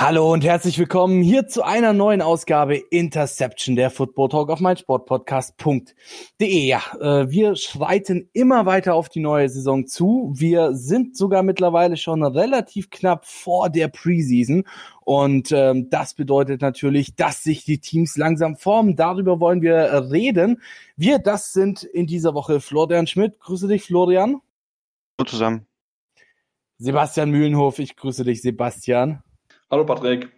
Hallo und herzlich willkommen hier zu einer neuen Ausgabe Interception, der Football Talk auf meinsportpodcast.de. Ja, äh, wir schreiten immer weiter auf die neue Saison zu. Wir sind sogar mittlerweile schon relativ knapp vor der Preseason und ähm, das bedeutet natürlich, dass sich die Teams langsam formen. Darüber wollen wir reden. Wir, das sind in dieser Woche Florian Schmidt. Grüße dich, Florian. Hallo zusammen. Sebastian Mühlenhof, ich grüße dich, Sebastian. Hallo Patrick.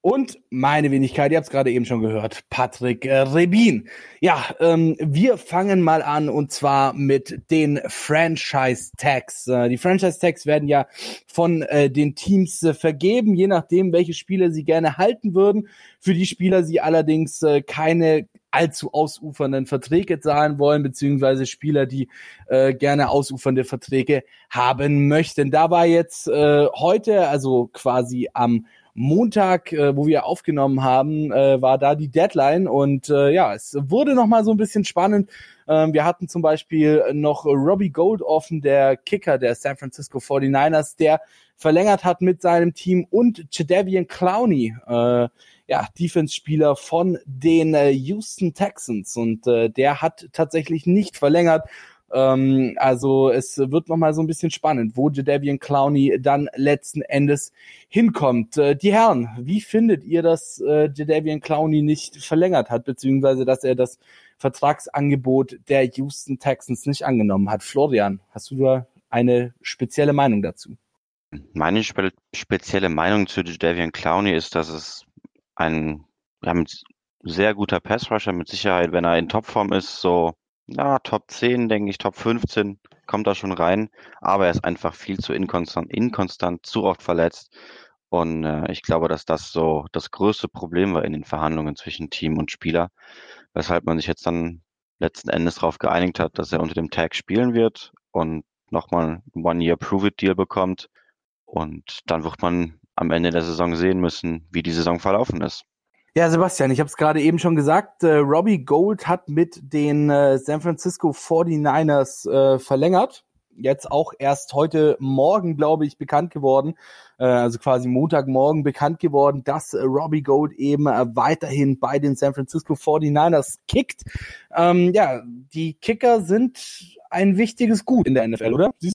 Und meine Wenigkeit, ihr habt es gerade eben schon gehört, Patrick äh, Rebin. Ja, ähm, wir fangen mal an und zwar mit den Franchise-Tags. Äh, die Franchise-Tags werden ja von äh, den Teams äh, vergeben, je nachdem, welche Spieler sie gerne halten würden. Für die Spieler sie allerdings äh, keine allzu ausufernden Verträge zahlen wollen, beziehungsweise Spieler, die äh, gerne ausufernde Verträge haben möchten. Da war jetzt äh, heute, also quasi am Montag, äh, wo wir aufgenommen haben, äh, war da die Deadline und äh, ja, es wurde noch mal so ein bisschen spannend. Ähm, wir hatten zum Beispiel noch Robbie Gold offen, der Kicker der San Francisco 49ers, der verlängert hat mit seinem Team und Jadavian Clowney, äh, ja, Defense-Spieler von den äh, Houston Texans und äh, der hat tatsächlich nicht verlängert. Ähm, also es wird noch mal so ein bisschen spannend, wo Jadavian Clowney dann letzten Endes hinkommt. Äh, die Herren, wie findet ihr, dass äh, Jadavian Clowney nicht verlängert hat, beziehungsweise dass er das Vertragsangebot der Houston Texans nicht angenommen hat? Florian, hast du da eine spezielle Meinung dazu? Meine spe spezielle Meinung zu Jadavian Clowney ist, dass es ein ja, sehr guter Passrusher mit Sicherheit, wenn er in Topform ist, so ja, Top 10, denke ich, Top 15 kommt da schon rein, aber er ist einfach viel zu inkonstant, inkonstant zu oft verletzt. Und äh, ich glaube, dass das so das größte Problem war in den Verhandlungen zwischen Team und Spieler, weshalb man sich jetzt dann letzten Endes darauf geeinigt hat, dass er unter dem Tag spielen wird und nochmal ein One-Year-Prove-It-Deal bekommt. Und dann wird man am Ende der Saison sehen müssen, wie die Saison verlaufen ist. Ja, Sebastian, ich habe es gerade eben schon gesagt, äh, Robbie Gold hat mit den äh, San Francisco 49ers äh, verlängert. Jetzt auch erst heute Morgen, glaube ich, bekannt geworden, äh, also quasi Montagmorgen bekannt geworden, dass äh, Robbie Gold eben äh, weiterhin bei den San Francisco 49ers kickt. Ähm, ja, die Kicker sind ein wichtiges Gut in der NFL, oder? Siehst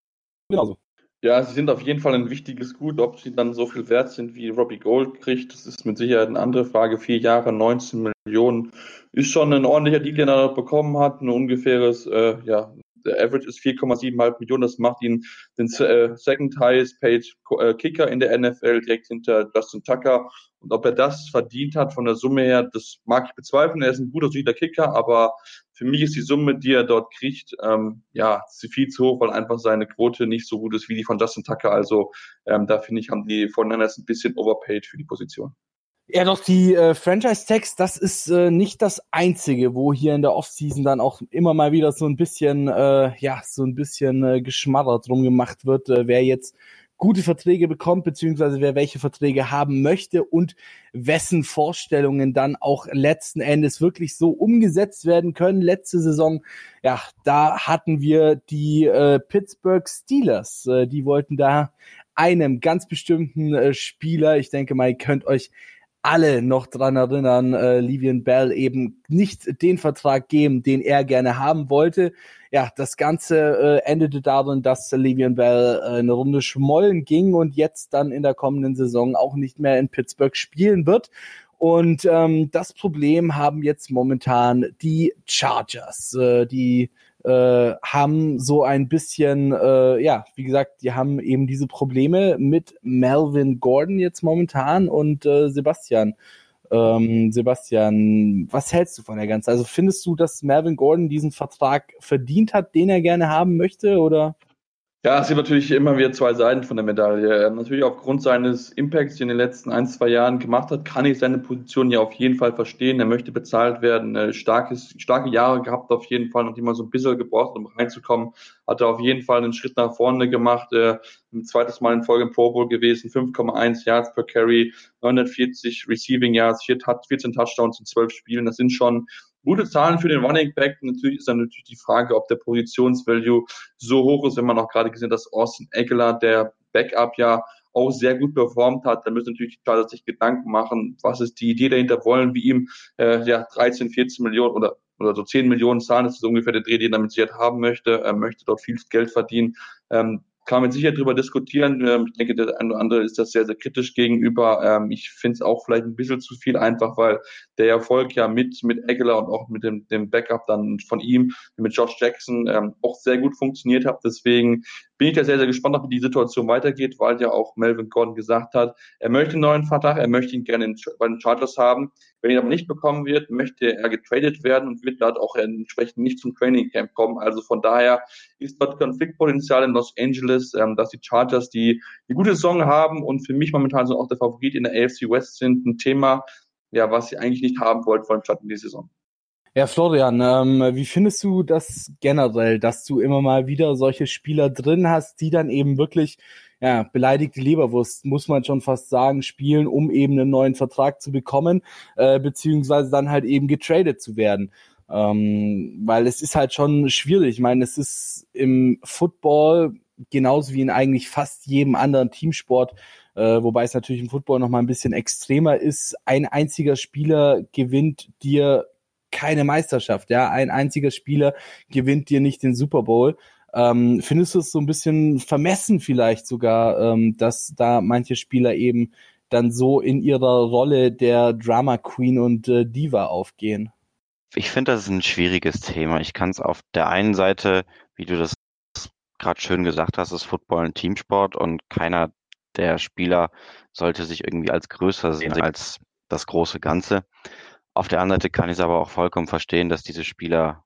du genauso? Ja, sie sind auf jeden Fall ein wichtiges Gut. Ob sie dann so viel wert sind, wie Robbie Gold kriegt, das ist mit Sicherheit eine andere Frage. Vier Jahre, 19 Millionen ist schon ein ordentlicher Deal, den er bekommen hat. Ein ungefähres, äh, ja, der Average ist 4,7 Millionen. Das macht ihn den äh, second highest paid äh, Kicker in der NFL, direkt hinter Justin Tucker. Und ob er das verdient hat von der Summe her, das mag ich bezweifeln. Er ist ein guter, solider Kicker, aber für mich ist die Summe, die er dort kriegt, ähm, ja, viel zu hoch, weil einfach seine Quote nicht so gut ist wie die von Justin Tucker. Also ähm, da finde ich, haben die von ein bisschen overpaid für die Position. Ja, doch, die äh, Franchise-Tags, das ist äh, nicht das Einzige, wo hier in der Offseason dann auch immer mal wieder so ein bisschen, äh, ja, so ein bisschen äh, Geschmatter drum gemacht wird, äh, wer jetzt gute Verträge bekommt, beziehungsweise wer welche Verträge haben möchte und wessen Vorstellungen dann auch letzten Endes wirklich so umgesetzt werden können. Letzte Saison, ja, da hatten wir die äh, Pittsburgh Steelers. Äh, die wollten da einem ganz bestimmten äh, Spieler, ich denke mal, ihr könnt euch alle noch dran erinnern, äh, Livian Bell eben nicht den Vertrag geben, den er gerne haben wollte. Ja, das Ganze äh, endete darin, dass Livian Bell äh, eine Runde schmollen ging und jetzt dann in der kommenden Saison auch nicht mehr in Pittsburgh spielen wird. Und ähm, das Problem haben jetzt momentan die Chargers, äh, die äh, haben so ein bisschen, äh, ja, wie gesagt, die haben eben diese Probleme mit Melvin Gordon jetzt momentan und äh, Sebastian. Ähm, Sebastian, was hältst du von der ganzen? Also findest du, dass Melvin Gordon diesen Vertrag verdient hat, den er gerne haben möchte, oder? Ja, es sind natürlich immer wieder zwei Seiten von der Medaille. Natürlich aufgrund seines Impacts, den er in den letzten ein, zwei Jahren gemacht hat, kann ich seine Position ja auf jeden Fall verstehen. Er möchte bezahlt werden. Starkes, starke Jahre gehabt auf jeden Fall, nachdem er so ein bisschen gebraucht, um reinzukommen. Hat er auf jeden Fall einen Schritt nach vorne gemacht. Äh, ein zweites Mal in Folge im Pro Bowl gewesen, 5,1 Yards per Carry, 940 Receiving Yards, 14 Touchdowns in 12 Spielen. Das sind schon gute Zahlen für den Running Back. Natürlich ist dann natürlich die Frage, ob der Positionsvalue so hoch ist, wenn man auch gerade gesehen hat, dass Austin Eckler, der Backup ja auch sehr gut performt hat. Da müssen natürlich die Chargers sich Gedanken machen, was ist die Idee dahinter, wollen wir ihm äh, ja 13, 14 Millionen oder oder so 10 Millionen zahlen, das ist ungefähr der Dreh, den er mit Sicherheit haben möchte. Er möchte dort viel Geld verdienen. Ähm, kann man sicher darüber diskutieren. Ähm, ich denke, der eine oder andere ist das sehr, sehr kritisch gegenüber. Ähm, ich finde es auch vielleicht ein bisschen zu viel, einfach weil der Erfolg ja mit, mit Eggler und auch mit dem, dem Backup dann von ihm, mit Josh Jackson, ähm, auch sehr gut funktioniert hat. Deswegen bin ich da sehr, sehr gespannt, wie die Situation weitergeht, weil ja auch Melvin Gordon gesagt hat, er möchte einen neuen Vertrag, er möchte ihn gerne bei den Chargers haben. Wenn er aber nicht bekommen wird, möchte er getradet werden und wird dort auch entsprechend nicht zum Training Camp kommen. Also von daher ist dort Konfliktpotenzial in Los Angeles, ähm, dass die Chargers, die die gute Saison haben und für mich momentan so auch der Favorit in der AFC West sind, ein Thema, ja, was sie eigentlich nicht haben wollten vor allem in die Saison. Ja, Florian, ähm, wie findest du das generell, dass du immer mal wieder solche Spieler drin hast, die dann eben wirklich, ja, beleidigte Leberwurst, muss man schon fast sagen, spielen, um eben einen neuen Vertrag zu bekommen, äh, beziehungsweise dann halt eben getradet zu werden. Ähm, weil es ist halt schon schwierig. Ich meine, es ist im Football genauso wie in eigentlich fast jedem anderen Teamsport, äh, wobei es natürlich im Football noch mal ein bisschen extremer ist. Ein einziger Spieler gewinnt dir keine Meisterschaft. Ja, ein einziger Spieler gewinnt dir nicht den Super Bowl. Ähm, findest du es so ein bisschen vermessen vielleicht sogar, ähm, dass da manche Spieler eben dann so in ihrer Rolle der Drama Queen und äh, Diva aufgehen? Ich finde, das ist ein schwieriges Thema. Ich kann es auf der einen Seite, wie du das gerade schön gesagt hast, ist Football ein Teamsport und keiner der Spieler sollte sich irgendwie als größer sehen als das große Ganze. Auf der anderen Seite kann ich es aber auch vollkommen verstehen, dass diese Spieler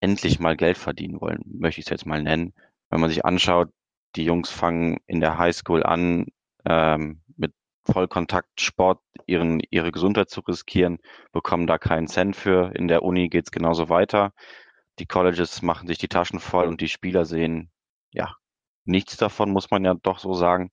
endlich mal Geld verdienen wollen, möchte ich es jetzt mal nennen. Wenn man sich anschaut, die Jungs fangen in der Highschool an, ähm, mit Vollkontaktsport ihren, ihre Gesundheit zu riskieren, bekommen da keinen Cent für. In der Uni geht's genauso weiter. Die Colleges machen sich die Taschen voll und die Spieler sehen, ja, nichts davon, muss man ja doch so sagen.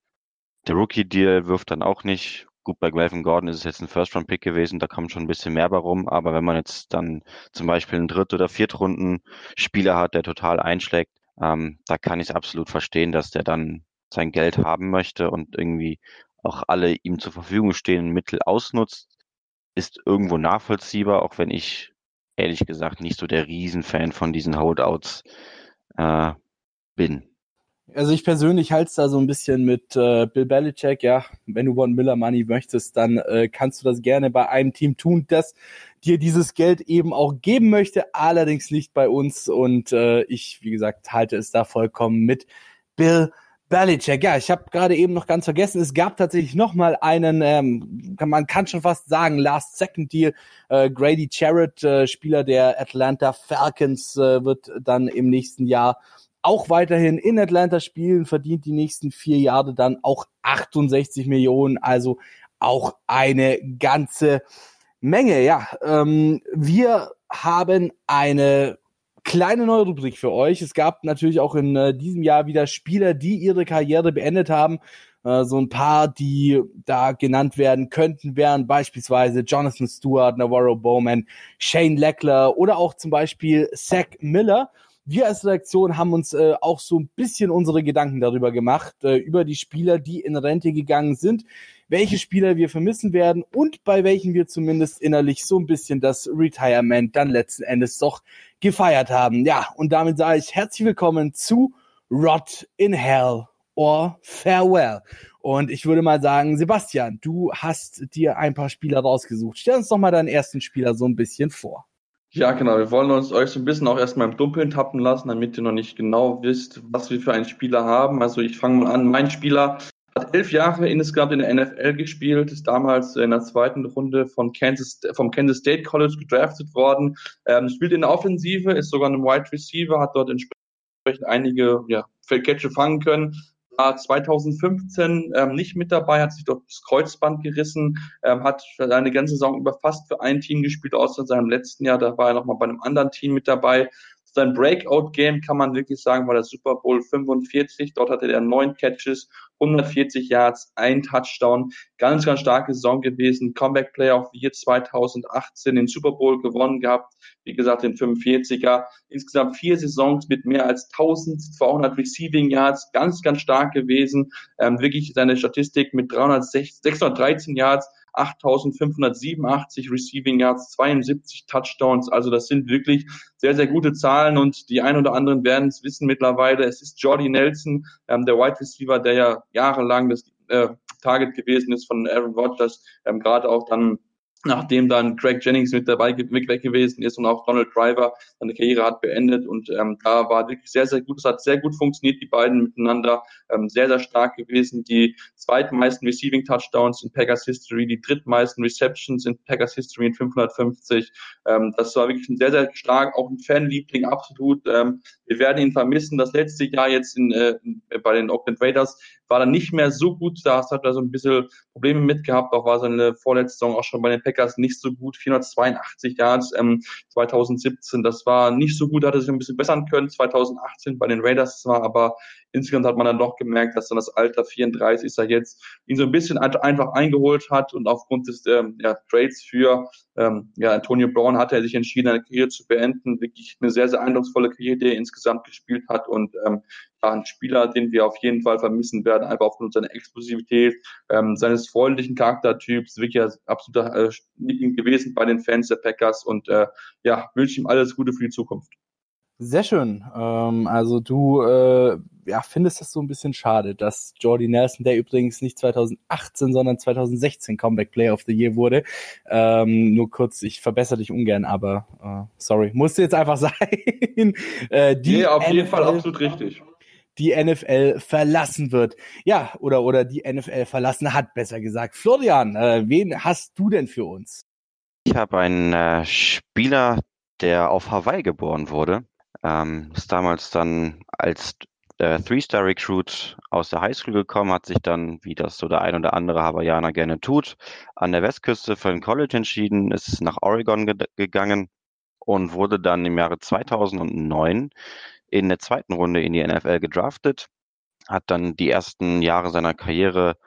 Der Rookie-Deal wirft dann auch nicht Gut, bei Melvin Gordon ist es jetzt ein First-Round-Pick gewesen, da kommt schon ein bisschen mehr bei rum, aber wenn man jetzt dann zum Beispiel einen Dritt- oder Viertrunden-Spieler hat, der total einschlägt, ähm, da kann ich es absolut verstehen, dass der dann sein Geld haben möchte und irgendwie auch alle ihm zur Verfügung stehenden Mittel ausnutzt, ist irgendwo nachvollziehbar, auch wenn ich ehrlich gesagt nicht so der Riesenfan von diesen Holdouts äh, bin. Also ich persönlich halte es da so ein bisschen mit äh, Bill Belichick, ja, wenn du Von Miller Money möchtest, dann äh, kannst du das gerne bei einem Team tun, das dir dieses Geld eben auch geben möchte, allerdings nicht bei uns und äh, ich, wie gesagt, halte es da vollkommen mit Bill Belichick. Ja, ich habe gerade eben noch ganz vergessen, es gab tatsächlich noch mal einen, ähm, man kann schon fast sagen, Last Second Deal. Äh, Grady Jarrett, äh, Spieler der Atlanta Falcons, äh, wird dann im nächsten Jahr auch weiterhin in Atlanta spielen, verdient die nächsten vier Jahre dann auch 68 Millionen, also auch eine ganze Menge. Ja, ähm, wir haben eine kleine neue Rubrik für euch. Es gab natürlich auch in äh, diesem Jahr wieder Spieler, die ihre Karriere beendet haben. Äh, so ein paar, die da genannt werden könnten, wären beispielsweise Jonathan Stewart, Navarro Bowman, Shane Leckler oder auch zum Beispiel Zach Miller wir als Redaktion haben uns äh, auch so ein bisschen unsere Gedanken darüber gemacht, äh, über die Spieler, die in Rente gegangen sind, welche Spieler wir vermissen werden und bei welchen wir zumindest innerlich so ein bisschen das Retirement dann letzten Endes doch gefeiert haben. Ja, und damit sage ich herzlich willkommen zu Rot in Hell or Farewell. Und ich würde mal sagen, Sebastian, du hast dir ein paar Spieler rausgesucht. Stell uns doch mal deinen ersten Spieler so ein bisschen vor. Ja, genau. Wir wollen uns euch so ein bisschen auch erstmal im Dunkeln tappen lassen, damit ihr noch nicht genau wisst, was wir für einen Spieler haben. Also ich fange mal an. Mein Spieler hat elf Jahre insgesamt in der NFL gespielt, ist damals in der zweiten Runde von Kansas, vom Kansas State College gedraftet worden, ähm, spielt in der Offensive, ist sogar ein Wide Receiver, hat dort entsprechend einige ja, Catche fangen können, war 2015 ähm, nicht mit dabei, hat sich dort das Kreuzband gerissen, ähm, hat eine ganze Saison über fast für ein Team gespielt, außer seinem letzten Jahr, da war er nochmal bei einem anderen Team mit dabei. Sein Breakout-Game kann man wirklich sagen, war der Super Bowl 45. Dort hatte er neun Catches, 140 Yards, ein Touchdown. Ganz, ganz starke Saison gewesen. Comeback Player of the Year 2018, den Super Bowl gewonnen gehabt. Wie gesagt, den 45er. Insgesamt vier Saisons mit mehr als 1200 Receiving Yards. Ganz, ganz stark gewesen. Ähm, wirklich seine Statistik mit 306, 613 Yards 8.587 Receiving Yards, 72 Touchdowns. Also das sind wirklich sehr, sehr gute Zahlen und die ein oder anderen werden es wissen mittlerweile. Es ist Jordy Nelson, ähm, der Wide Receiver, der ja jahrelang das äh, Target gewesen ist von Aaron Rodgers, ähm, gerade auch dann nachdem dann Craig Jennings mit dabei mit weg gewesen ist und auch Donald Driver seine Karriere hat beendet und ähm, da war wirklich sehr, sehr gut, es hat sehr gut funktioniert, die beiden miteinander, ähm, sehr, sehr stark gewesen, die zweitmeisten Receiving Touchdowns in Packers History, die drittmeisten Receptions in Packers History in 550, ähm, das war wirklich ein sehr, sehr stark, auch ein Fanliebling, absolut, ähm, wir werden ihn vermissen, das letzte Jahr jetzt in, äh, bei den Oakland Raiders war dann nicht mehr so gut, da hat er so ein bisschen Probleme mit gehabt, auch war seine vorletzte Saison auch schon bei den Packers nicht so gut, 482 Yards ähm, 2017, das war nicht so gut, hatte sich ein bisschen bessern können, 2018 bei den Raiders. Zwar, aber insgesamt hat man dann doch gemerkt, dass dann das Alter 34 ist er jetzt ihn so ein bisschen einfach eingeholt hat und aufgrund des ähm, ja, Trades für ähm, ja, Antonio Brown hat er sich entschieden, eine Karriere zu beenden. Wirklich eine sehr, sehr eindrucksvolle Karriere, die er insgesamt gespielt hat und ähm, ja, ein Spieler, den wir auf jeden Fall vermissen werden, einfach aufgrund seiner Explosivität, ähm, seines freundlichen Charaktertyps, wirklich ein absoluter äh, gewesen bei den Fans der Packers und äh, ja, wünsche ihm alles Gute für die Zukunft. Sehr schön. Ähm, also du äh, ja, findest das so ein bisschen schade, dass Jordy Nelson, der übrigens nicht 2018, sondern 2016 Comeback Player of the Year wurde. Ähm, nur kurz, ich verbessere dich ungern, aber äh, sorry, musste jetzt einfach sein. äh, die nee, auf NFL, jeden Fall absolut richtig. Die NFL verlassen wird. Ja, oder, oder die NFL verlassen hat, besser gesagt. Florian, äh, wen hast du denn für uns? Ich habe einen äh, Spieler, der auf Hawaii geboren wurde ähm, ist damals dann als äh, Three-Star-Recruit aus der Highschool gekommen, hat sich dann, wie das so der ein oder andere Hawaiianer gerne tut, an der Westküste für ein College entschieden, ist nach Oregon ge gegangen und wurde dann im Jahre 2009 in der zweiten Runde in die NFL gedraftet, hat dann die ersten Jahre seiner Karriere,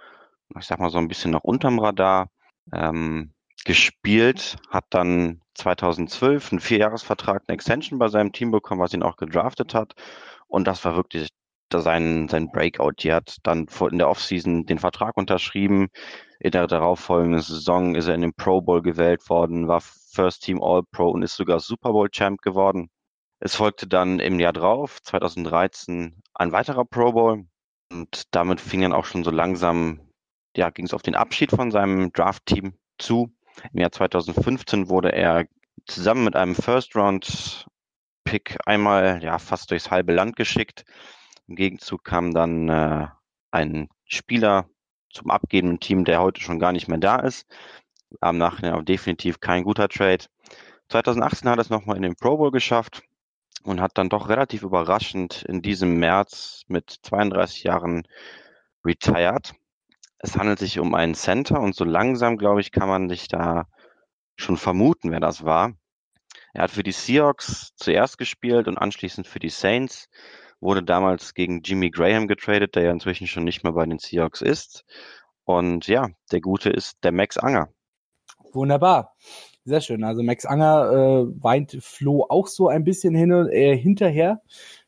ich sag mal so ein bisschen noch unterm Radar, ähm, gespielt, hat dann 2012 einen Vierjahresvertrag, eine Extension bei seinem Team bekommen, was ihn auch gedraftet hat. Und das war wirklich sein, sein Breakout. Die hat dann in der Offseason den Vertrag unterschrieben. In der darauffolgenden Saison ist er in den Pro Bowl gewählt worden, war First Team All Pro und ist sogar Super Bowl Champ geworden. Es folgte dann im Jahr drauf, 2013, ein weiterer Pro Bowl. Und damit fing dann auch schon so langsam, ja, ging es auf den Abschied von seinem Draft-Team zu. Im Jahr 2015 wurde er zusammen mit einem First-Round-Pick einmal ja fast durchs halbe Land geschickt. Im Gegenzug kam dann äh, ein Spieler zum abgebenden Team, der heute schon gar nicht mehr da ist. Am Nachhinein auch definitiv kein guter Trade. 2018 hat er es nochmal in den Pro Bowl geschafft und hat dann doch relativ überraschend in diesem März mit 32 Jahren retired. Es handelt sich um einen Center und so langsam, glaube ich, kann man sich da schon vermuten, wer das war. Er hat für die Seahawks zuerst gespielt und anschließend für die Saints, wurde damals gegen Jimmy Graham getradet, der ja inzwischen schon nicht mehr bei den Seahawks ist. Und ja, der Gute ist der Max Anger. Wunderbar. Sehr schön. Also Max Anger äh, weint Flo auch so ein bisschen hin und, äh, hinterher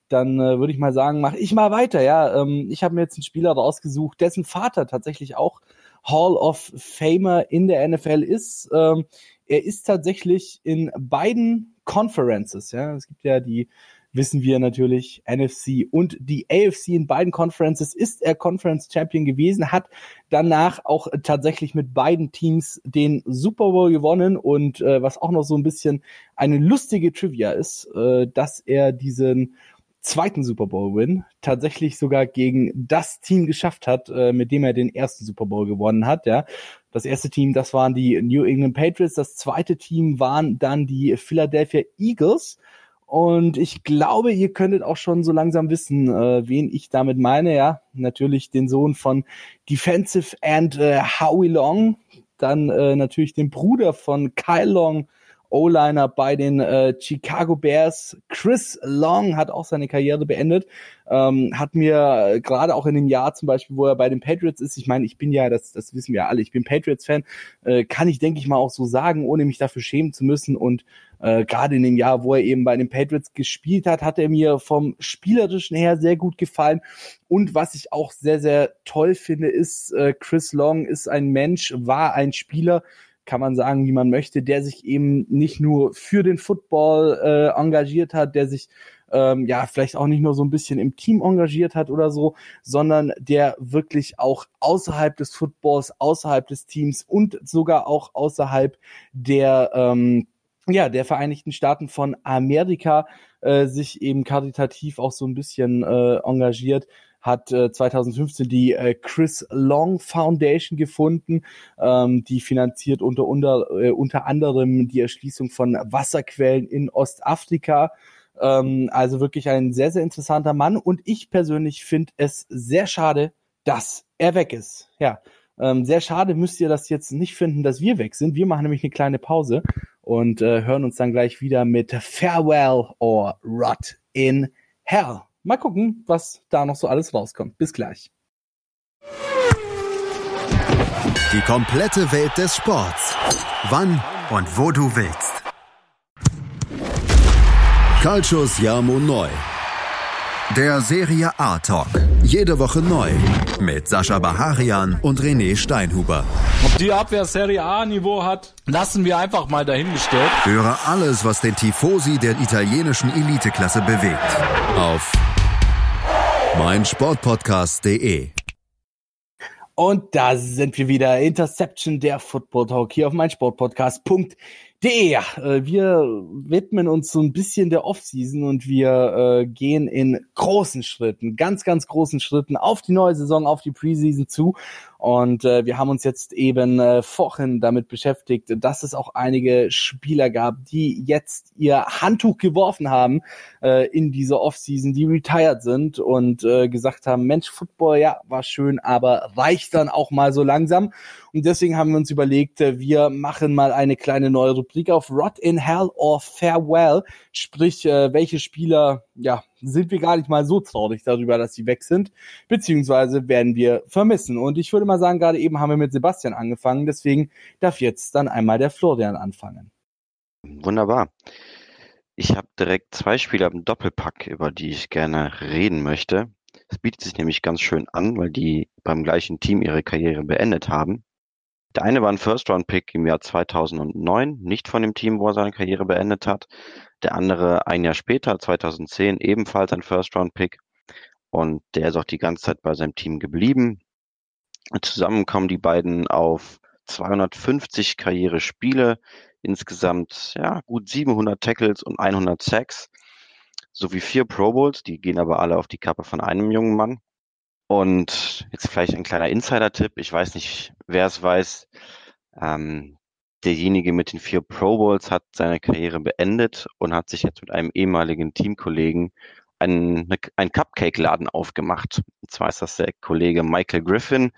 dann äh, würde ich mal sagen, mache ich mal weiter. Ja, ähm, ich habe mir jetzt einen Spieler rausgesucht, dessen Vater tatsächlich auch Hall of Famer in der NFL ist. Ähm, er ist tatsächlich in beiden Conferences. Ja, es gibt ja die wissen wir natürlich, NFC und die AFC in beiden Conferences ist er Conference Champion gewesen, hat danach auch tatsächlich mit beiden Teams den Super Bowl gewonnen und äh, was auch noch so ein bisschen eine lustige Trivia ist, äh, dass er diesen zweiten Super Bowl-Win tatsächlich sogar gegen das Team geschafft hat, äh, mit dem er den ersten Super Bowl gewonnen hat. Ja, das erste Team, das waren die New England Patriots. Das zweite Team waren dann die Philadelphia Eagles. Und ich glaube, ihr könntet auch schon so langsam wissen, äh, wen ich damit meine. Ja, natürlich den Sohn von Defensive End äh, Howie Long, dann äh, natürlich den Bruder von Kyle Long O-Liner bei den äh, Chicago Bears. Chris Long hat auch seine Karriere beendet. Ähm, hat mir äh, gerade auch in dem Jahr zum Beispiel, wo er bei den Patriots ist, ich meine, ich bin ja, das, das wissen wir alle, ich bin Patriots-Fan, äh, kann ich, denke ich mal, auch so sagen, ohne mich dafür schämen zu müssen. Und äh, gerade in dem Jahr, wo er eben bei den Patriots gespielt hat, hat er mir vom Spielerischen her sehr gut gefallen. Und was ich auch sehr, sehr toll finde, ist, äh, Chris Long ist ein Mensch, war ein Spieler, kann man sagen, wie man möchte, der sich eben nicht nur für den Football äh, engagiert hat, der sich ähm, ja vielleicht auch nicht nur so ein bisschen im Team engagiert hat oder so, sondern der wirklich auch außerhalb des Footballs, außerhalb des Teams und sogar auch außerhalb der ähm, ja, der Vereinigten Staaten von Amerika äh, sich eben karitativ auch so ein bisschen äh, engagiert hat äh, 2015 die äh, Chris Long Foundation gefunden. Ähm, die finanziert unter, unter, äh, unter anderem die Erschließung von Wasserquellen in Ostafrika. Ähm, also wirklich ein sehr, sehr interessanter Mann. Und ich persönlich finde es sehr schade, dass er weg ist. Ja, ähm, sehr schade müsst ihr das jetzt nicht finden, dass wir weg sind. Wir machen nämlich eine kleine Pause und äh, hören uns dann gleich wieder mit Farewell or Rot in Hell. Mal gucken, was da noch so alles rauskommt. Bis gleich. Die komplette Welt des Sports. Wann und wo du willst. Calcius Jamo Neu. Der Serie A Talk. Jede Woche neu. Mit Sascha Baharian und René Steinhuber. Ob die Abwehr Serie A Niveau hat, lassen wir einfach mal dahingestellt. Höre alles, was den Tifosi der italienischen Eliteklasse bewegt. Auf meinsportpodcast.de. Und da sind wir wieder. Interception, der Football Talk hier auf meinsportpodcast.de. Ja, äh, wir widmen uns so ein bisschen der Offseason und wir äh, gehen in großen Schritten, ganz, ganz großen Schritten auf die neue Saison, auf die Preseason zu. Und äh, wir haben uns jetzt eben äh, vorhin damit beschäftigt, dass es auch einige Spieler gab, die jetzt ihr Handtuch geworfen haben äh, in dieser Offseason, die retired sind und äh, gesagt haben, Mensch, Football, ja, war schön, aber reicht dann auch mal so langsam. Und deswegen haben wir uns überlegt, äh, wir machen mal eine kleine neue Rubrik auf Rot in Hell or Farewell. Sprich, äh, welche Spieler, ja, sind wir gar nicht mal so traurig darüber, dass sie weg sind, beziehungsweise werden wir vermissen. Und ich würde mal sagen, gerade eben haben wir mit Sebastian angefangen, deswegen darf jetzt dann einmal der Florian anfangen. Wunderbar. Ich habe direkt zwei Spieler im Doppelpack, über die ich gerne reden möchte. Es bietet sich nämlich ganz schön an, weil die beim gleichen Team ihre Karriere beendet haben. Der eine war ein First-Round-Pick im Jahr 2009, nicht von dem Team, wo er seine Karriere beendet hat. Der andere ein Jahr später, 2010, ebenfalls ein First-Round-Pick. Und der ist auch die ganze Zeit bei seinem Team geblieben. Zusammen kommen die beiden auf 250 Karrierespiele, insgesamt ja, gut 700 Tackles und 100 Sacks, sowie vier Pro Bowls, die gehen aber alle auf die Kappe von einem jungen Mann. Und jetzt vielleicht ein kleiner Insider-Tipp. Ich weiß nicht, wer es weiß. Ähm, derjenige mit den vier Pro Bowls hat seine Karriere beendet und hat sich jetzt mit einem ehemaligen Teamkollegen einen, einen Cupcake-Laden aufgemacht. Und zwar ist das der Kollege Michael Griffin.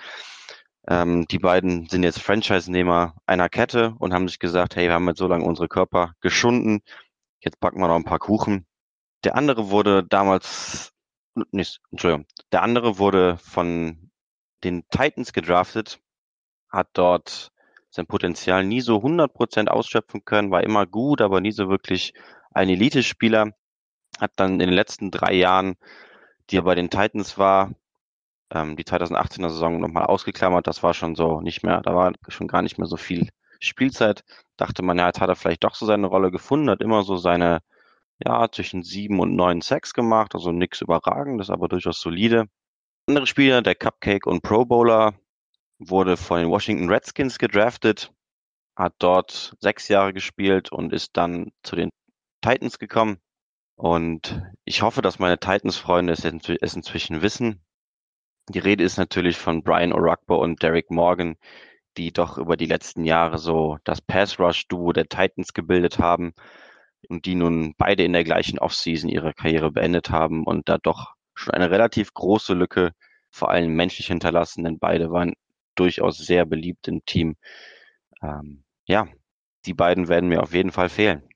Ähm, die beiden sind jetzt Franchise-Nehmer einer Kette und haben sich gesagt, hey, wir haben jetzt so lange unsere Körper geschunden, jetzt backen wir noch ein paar Kuchen. Der andere wurde damals nicht, Entschuldigung, der andere wurde von den Titans gedraftet, hat dort sein Potenzial nie so 100% ausschöpfen können, war immer gut, aber nie so wirklich ein Elite-Spieler, hat dann in den letzten drei Jahren, die er bei den Titans war, ähm, die 2018er Saison nochmal ausgeklammert, das war schon so nicht mehr, da war schon gar nicht mehr so viel Spielzeit, dachte man, ja, jetzt hat er vielleicht doch so seine Rolle gefunden, hat immer so seine ja, zwischen sieben und neun Sacks gemacht, also nichts Überragendes, aber durchaus solide. Andere Spieler, der Cupcake und Pro Bowler, wurde von den Washington Redskins gedraftet, hat dort sechs Jahre gespielt und ist dann zu den Titans gekommen. Und ich hoffe, dass meine Titans-Freunde es, es inzwischen wissen. Die Rede ist natürlich von Brian O'Rugbo und Derek Morgan, die doch über die letzten Jahre so das Pass-Rush-Duo der Titans gebildet haben und die nun beide in der gleichen Offseason ihre Karriere beendet haben und da doch schon eine relativ große Lücke vor allem menschlich hinterlassen, denn beide waren durchaus sehr beliebt im Team. Ähm, ja, die beiden werden mir auf jeden Fall fehlen.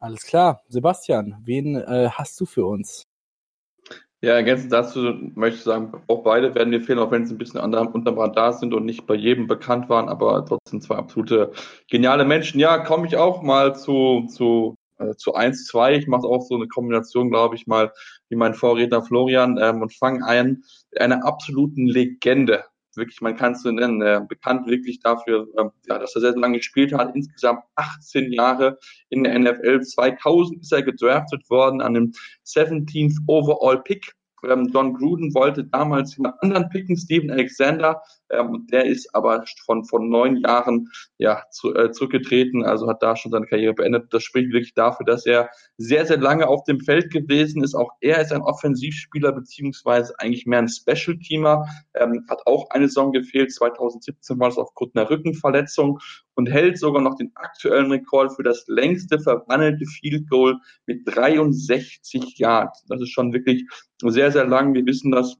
Alles klar. Sebastian, wen äh, hast du für uns? Ja, ergänzend dazu möchte ich sagen, auch beide werden mir fehlen, auch wenn sie ein bisschen unter, unterm Radar sind und nicht bei jedem bekannt waren, aber trotzdem zwei absolute geniale Menschen. Ja, komme ich auch mal zu, zu, äh, zu 1-2. Ich mache auch so eine Kombination, glaube ich, mal wie mein Vorredner Florian ähm, und fange ein einer absoluten Legende wirklich, man kann es so nennen, äh, bekannt wirklich dafür, äh, ja, dass er sehr, lange gespielt hat, insgesamt 18 Jahre in der NFL. 2000 ist er gedraftet worden an dem 17th Overall Pick ähm, John Gruden wollte damals jemand anderen picken, Steven Alexander. Ähm, der ist aber von, von neun Jahren ja, zu, äh, zurückgetreten, also hat da schon seine Karriere beendet. Das spricht wirklich dafür, dass er sehr, sehr lange auf dem Feld gewesen ist. Auch er ist ein Offensivspieler, beziehungsweise eigentlich mehr ein Special-Teamer. Ähm, hat auch eine Saison gefehlt. 2017 war es aufgrund einer Rückenverletzung und hält sogar noch den aktuellen Rekord für das längste verwandelte Field Goal mit 63 Yards. Das ist schon wirklich sehr, sehr lang. Wir wissen das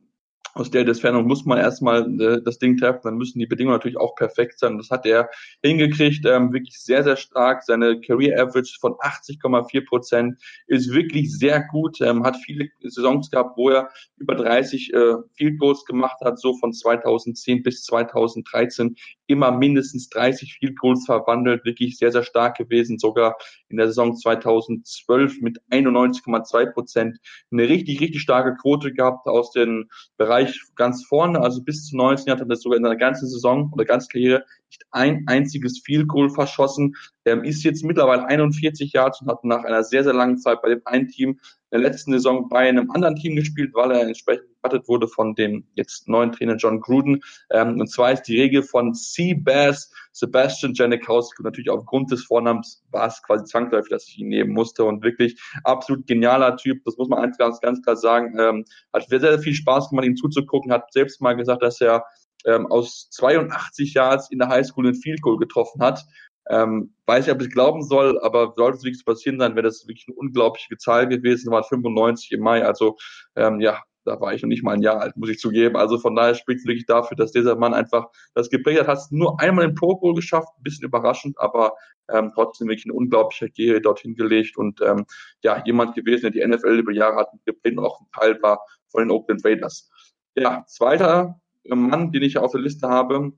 aus der Entfernung muss man erstmal äh, das Ding treffen, dann müssen die Bedingungen natürlich auch perfekt sein. Das hat er hingekriegt, ähm, wirklich sehr, sehr stark. Seine Career Average von 80,4 Prozent ist wirklich sehr gut, ähm, hat viele Saisons gehabt, wo er über 30 äh, Field Goals gemacht hat, so von 2010 bis 2013 immer mindestens 30 Field Goals verwandelt, wirklich sehr, sehr stark gewesen, sogar in der Saison 2012 mit 91,2 Prozent eine richtig, richtig starke Quote gehabt aus dem Bereich ganz vorne, also bis zu 19 hat er das sogar in der ganzen Saison oder ganz Karriere nicht ein einziges Field Goal verschossen. Er ist jetzt mittlerweile 41 Jahre und hat nach einer sehr, sehr langen Zeit bei dem einen Team der letzten Saison bei einem anderen Team gespielt, weil er entsprechend gewartet wurde von dem jetzt neuen Trainer John Gruden. Ähm, und zwar ist die Regel von Seabass Sebastian Janikowski. Natürlich aufgrund des Vornamens war es quasi zwangsläufig, dass ich ihn nehmen musste. Und wirklich absolut genialer Typ, das muss man ganz, ganz klar sagen. Ähm, hat sehr, sehr viel Spaß gemacht, ihm zuzugucken. Hat selbst mal gesagt, dass er ähm, aus 82 Yards in der Highschool einen Field Goal getroffen hat. Ähm, weiß ich, ob ich glauben soll, aber sollte es wirklich passieren sein, wäre das wirklich eine unglaubliche Zahl gewesen. War 95 im Mai, also ähm, ja, da war ich noch nicht mal ein Jahr alt, muss ich zugeben. Also von daher spricht es wirklich dafür, dass dieser Mann einfach das geprägt hat. Hat es nur einmal im Pro Bowl geschafft, ein bisschen überraschend, aber ähm, trotzdem wirklich eine unglaubliche Gehe dorthin gelegt und ähm, ja, jemand gewesen, der die NFL über Jahre hat geprägt und auch ein Teil war von den Oakland Raiders. Ja, zweiter Mann, den ich auf der Liste habe,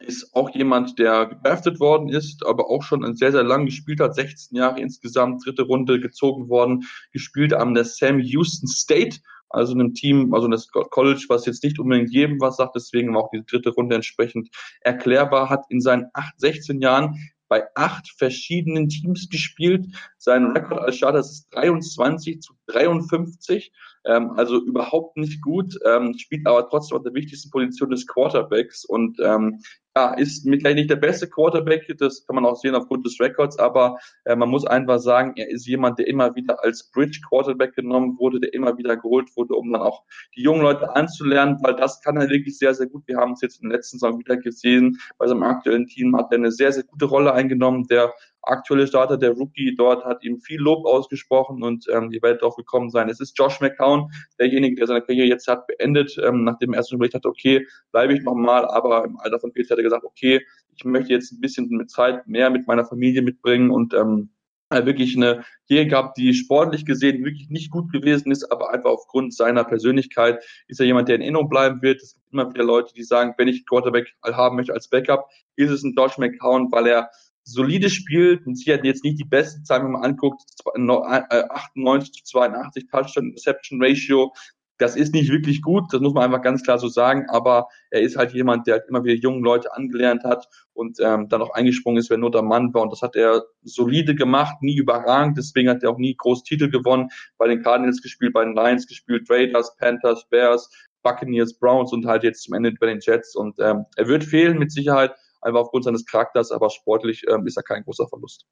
ist auch jemand, der gedraftet worden ist, aber auch schon sehr, sehr lang gespielt hat, 16 Jahre insgesamt, dritte Runde gezogen worden, gespielt am der Sam Houston State, also einem Team, also das College, was jetzt nicht unbedingt jedem was sagt, deswegen war auch diese dritte Runde entsprechend erklärbar, hat in seinen acht, 16 Jahren bei acht verschiedenen Teams gespielt. Sein Rekord als Starter ist 23 zu 53 ähm, also überhaupt nicht gut, ähm, spielt aber trotzdem auf der wichtigsten Position des Quarterbacks und ähm, ja, ist vielleicht nicht der beste Quarterback, das kann man auch sehen aufgrund des Records, aber äh, man muss einfach sagen, er ist jemand, der immer wieder als Bridge Quarterback genommen wurde, der immer wieder geholt wurde, um dann auch die jungen Leute anzulernen, weil das kann er wirklich sehr, sehr gut. Wir haben es jetzt in den letzten Saison wieder gesehen, bei seinem aktuellen Team hat er eine sehr, sehr gute Rolle eingenommen, der aktuelle Starter, der Rookie dort, hat ihm viel Lob ausgesprochen und ähm, die Welt drauf gekommen sein. Es ist Josh McCown, derjenige, der seine Karriere jetzt hat beendet, ähm, nachdem er erst überlegt hat, okay, bleibe ich nochmal, aber im Alter von 40 hat er gesagt, okay, ich möchte jetzt ein bisschen mit Zeit mehr mit meiner Familie mitbringen und ähm, wirklich eine Karriere gehabt, die sportlich gesehen wirklich nicht gut gewesen ist, aber einfach aufgrund seiner Persönlichkeit ist er jemand, der in Erinnerung bleiben wird. Es gibt immer wieder Leute, die sagen, wenn ich Quarterback haben möchte als Backup, ist es ein Josh McCown, weil er solide spielt und sie hat jetzt nicht die beste Zeit, wenn man anguckt, 98 zu 82 Touchdown Interception Ratio. Das ist nicht wirklich gut, das muss man einfach ganz klar so sagen, aber er ist halt jemand, der halt immer wieder junge Leute angelernt hat und ähm, dann auch eingesprungen ist, wenn nur der Mann war. Und das hat er solide gemacht, nie überragend, deswegen hat er auch nie groß Titel gewonnen, bei den Cardinals gespielt, bei den Lions gespielt, Raiders, Panthers, Bears, Buccaneers, Browns und halt jetzt zum Ende bei den Jets. Und ähm, er wird fehlen mit Sicherheit, einfach aufgrund seines Charakters, aber sportlich ähm, ist er kein großer Verlust.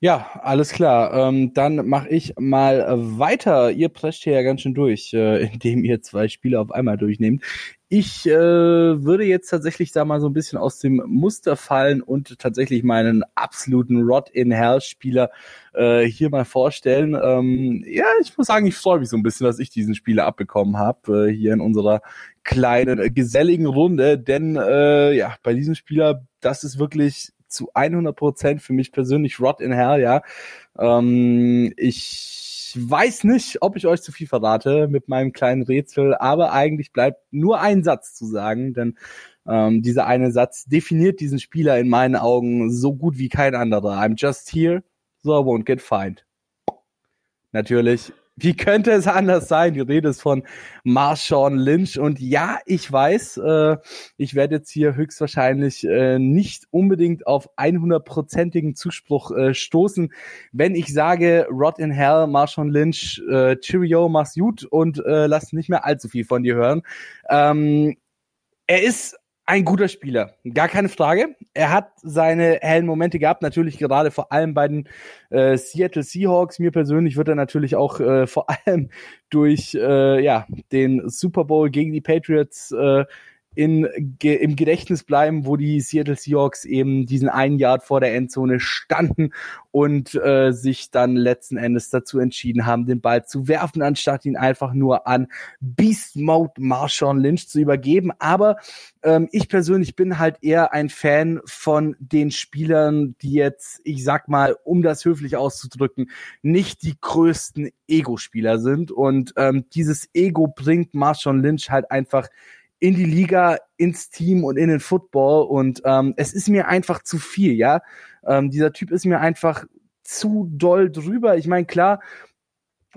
Ja, alles klar. Ähm, dann mache ich mal weiter. Ihr prescht hier ja ganz schön durch, äh, indem ihr zwei Spiele auf einmal durchnehmt. Ich äh, würde jetzt tatsächlich da mal so ein bisschen aus dem Muster fallen und tatsächlich meinen absoluten Rod in Hell Spieler äh, hier mal vorstellen. Ähm, ja, ich muss sagen, ich freue mich so ein bisschen, dass ich diesen Spieler abbekommen habe äh, hier in unserer kleinen äh, geselligen Runde, denn äh, ja, bei diesem Spieler, das ist wirklich zu 100 Prozent für mich persönlich Rot in Hell, ja. Ähm, ich weiß nicht, ob ich euch zu viel verrate mit meinem kleinen Rätsel, aber eigentlich bleibt nur ein Satz zu sagen, denn ähm, dieser eine Satz definiert diesen Spieler in meinen Augen so gut wie kein anderer. I'm just here, so I won't get fined. Natürlich wie könnte es anders sein? Die Rede ist von Marshawn Lynch. Und ja, ich weiß, äh, ich werde jetzt hier höchstwahrscheinlich äh, nicht unbedingt auf 100-prozentigen Zuspruch äh, stoßen, wenn ich sage, Rot in Hell, Marshawn Lynch, äh, Cheerio, mach's gut und äh, lass nicht mehr allzu viel von dir hören. Ähm, er ist ein guter Spieler, gar keine Frage. Er hat seine hellen Momente gehabt, natürlich gerade vor allem bei den äh, Seattle Seahawks. Mir persönlich wird er natürlich auch äh, vor allem durch äh, ja den Super Bowl gegen die Patriots äh, in, ge, im Gedächtnis bleiben, wo die Seattle Seahawks eben diesen einen Yard vor der Endzone standen und äh, sich dann letzten Endes dazu entschieden haben, den Ball zu werfen, anstatt ihn einfach nur an Beast Mode Marshawn Lynch zu übergeben. Aber ähm, ich persönlich bin halt eher ein Fan von den Spielern, die jetzt, ich sag mal, um das höflich auszudrücken, nicht die größten Ego-Spieler sind. Und ähm, dieses Ego bringt Marshawn Lynch halt einfach in die Liga, ins Team und in den Football und ähm, es ist mir einfach zu viel, ja. Ähm, dieser Typ ist mir einfach zu doll drüber. Ich meine, klar,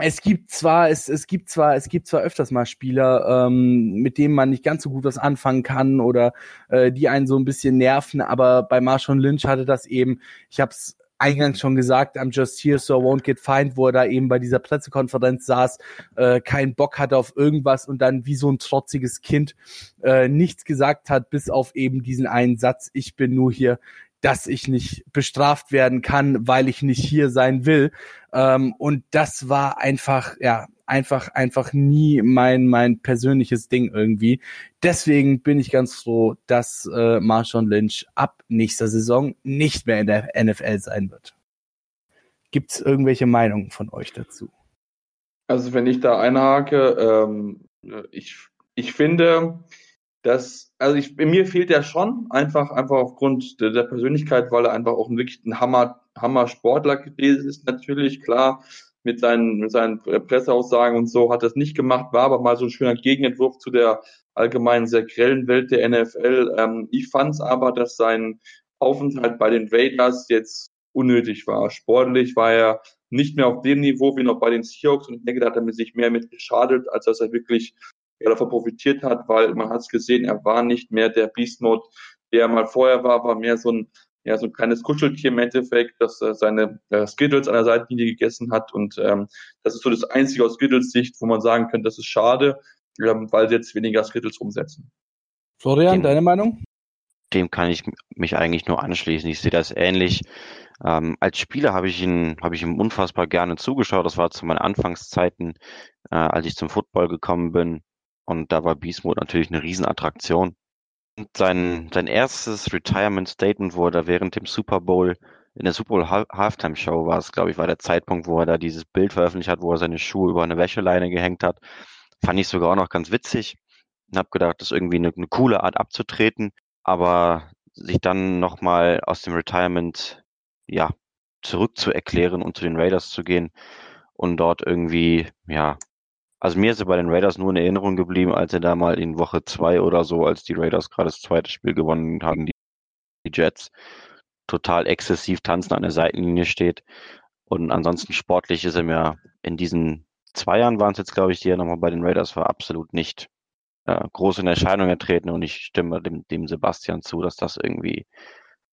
es gibt zwar, es, es gibt zwar, es gibt zwar öfters mal Spieler, ähm, mit denen man nicht ganz so gut was anfangen kann oder äh, die einen so ein bisschen nerven, aber bei Marshawn Lynch hatte das eben, ich habe es eingangs schon gesagt, I'm just here, so I won't get fined, wo er da eben bei dieser Pressekonferenz saß, äh, keinen Bock hatte auf irgendwas und dann wie so ein trotziges Kind äh, nichts gesagt hat, bis auf eben diesen einen Satz, ich bin nur hier, dass ich nicht bestraft werden kann, weil ich nicht hier sein will. Ähm, und das war einfach, ja, einfach, einfach nie mein, mein persönliches Ding irgendwie. Deswegen bin ich ganz froh, dass äh, Marshawn Lynch ab nächster Saison nicht mehr in der NFL sein wird. Gibt es irgendwelche Meinungen von euch dazu? Also wenn ich da einhake, ähm, ich, ich finde, dass, also ich, mir fehlt er schon, einfach, einfach aufgrund der, der Persönlichkeit, weil er einfach auch wirklich ein Hammer, Hammer Sportler gewesen ist, natürlich, klar mit seinen, mit seinen Presseaussagen und so hat das nicht gemacht, war aber mal so ein schöner Gegenentwurf zu der allgemein sehr grellen Welt der NFL. Ähm, ich fand es aber, dass sein Aufenthalt bei den Raiders jetzt unnötig war. Sportlich war er nicht mehr auf dem Niveau wie noch bei den Seahawks und ich denke, da hat er sich mehr mit geschadet, als dass er wirklich ja, davon profitiert hat, weil man hat es gesehen, er war nicht mehr der Beast Mode, der er mal vorher war, war mehr so ein ja, so ein kleines Kuscheltier im Endeffekt, das äh, seine äh, Skittles an der Seitenlinie gegessen hat. Und ähm, das ist so das Einzige aus Skittles Sicht, wo man sagen könnte, das ist schade, ähm, weil sie jetzt weniger Skittles umsetzen. Florian, dem, deine Meinung? Dem kann ich mich eigentlich nur anschließen. Ich sehe das ähnlich. Ähm, als Spieler habe ich ihn, habe ich ihm unfassbar gerne zugeschaut. Das war zu meinen Anfangszeiten, äh, als ich zum Football gekommen bin. Und da war Beast Mode natürlich eine Riesenattraktion. Sein, sein erstes Retirement Statement, wo da während dem Super Bowl in der Super Bowl Halftime Show war es, glaube ich, war der Zeitpunkt, wo er da dieses Bild veröffentlicht hat, wo er seine Schuhe über eine Wäscheleine gehängt hat. Fand ich sogar auch noch ganz witzig. Und habe gedacht, das ist irgendwie eine, eine coole Art abzutreten, aber sich dann nochmal aus dem Retirement, ja, zurückzuerklären und zu den Raiders zu gehen und dort irgendwie, ja, also mir ist er bei den Raiders nur in Erinnerung geblieben, als er da mal in Woche zwei oder so, als die Raiders gerade das zweite Spiel gewonnen haben, die, Jets, total exzessiv tanzen an der Seitenlinie steht. Und ansonsten sportlich ist er mir in diesen zwei Jahren waren es jetzt, glaube ich, die er nochmal bei den Raiders war, absolut nicht äh, groß in Erscheinung ertreten. Und ich stimme dem, dem Sebastian zu, dass das irgendwie,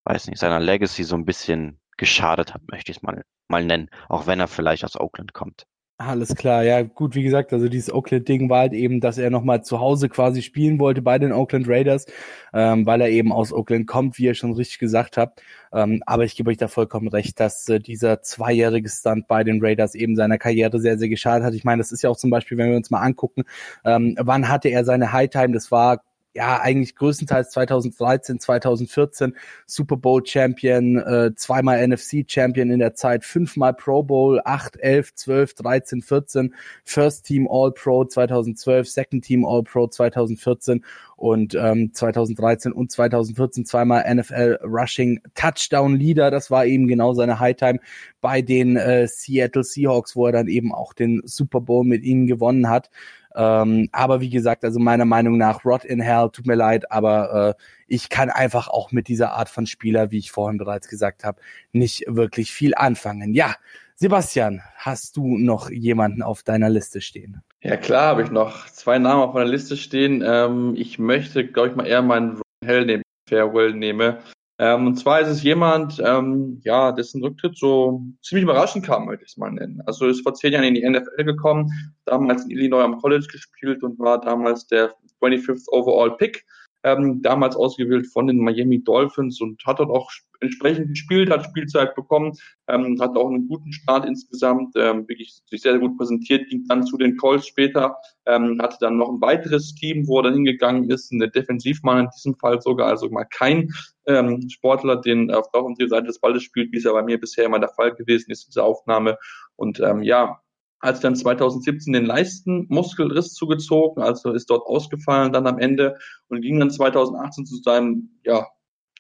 weiß nicht, seiner Legacy so ein bisschen geschadet hat, möchte ich es mal, mal nennen. Auch wenn er vielleicht aus Oakland kommt. Alles klar, ja gut, wie gesagt, also dieses Oakland-Ding war halt eben, dass er nochmal zu Hause quasi spielen wollte bei den Oakland Raiders, ähm, weil er eben aus Oakland kommt, wie ihr schon richtig gesagt habt. Ähm, aber ich gebe euch da vollkommen recht, dass äh, dieser zweijährige Stunt bei den Raiders eben seiner Karriere sehr, sehr geschadet hat. Ich meine, das ist ja auch zum Beispiel, wenn wir uns mal angucken, ähm, wann hatte er seine High Time, das war ja eigentlich größtenteils 2013, 2014 Super Bowl Champion, äh, zweimal NFC Champion in der Zeit, fünfmal Pro Bowl, 8, 11, 12, 13, 14, First Team All Pro 2012, Second Team All Pro 2014 und ähm, 2013 und 2014 zweimal NFL Rushing Touchdown Leader. Das war eben genau seine High Time bei den äh, Seattle Seahawks, wo er dann eben auch den Super Bowl mit ihnen gewonnen hat. Ähm, aber wie gesagt, also meiner Meinung nach, Rot in Hell, tut mir leid, aber äh, ich kann einfach auch mit dieser Art von Spieler, wie ich vorhin bereits gesagt habe, nicht wirklich viel anfangen. Ja, Sebastian, hast du noch jemanden auf deiner Liste stehen? Ja klar, habe ich noch zwei Namen auf meiner Liste stehen. Ähm, ich möchte, glaube ich, mal eher meinen Hell nehmen, Farewell nehme. Ähm, und zwar ist es jemand, ähm, ja, dessen Rücktritt so ziemlich überraschend kam, möchte ich es mal nennen. Also ist vor zehn Jahren in die NFL gekommen, damals in Illinois am College gespielt und war damals der 25th Overall Pick ähm, damals ausgewählt von den Miami Dolphins und hat dort auch entsprechend gespielt, hat Spielzeit bekommen, ähm, hat auch einen guten Start insgesamt, ähm, wirklich sich sehr, sehr gut präsentiert, ging dann zu den Colts später, ähm, hatte dann noch ein weiteres Team, wo er dann hingegangen ist, eine Defensivmann in diesem Fall sogar, also mal kein ähm, Sportler, den auf der Seite des Balles spielt, wie es ja bei mir bisher immer der Fall gewesen ist, diese Aufnahme. Und ähm, ja, hat dann 2017 den Leistenmuskelriss zugezogen, also ist dort ausgefallen dann am Ende und ging dann 2018 zu seinem, ja,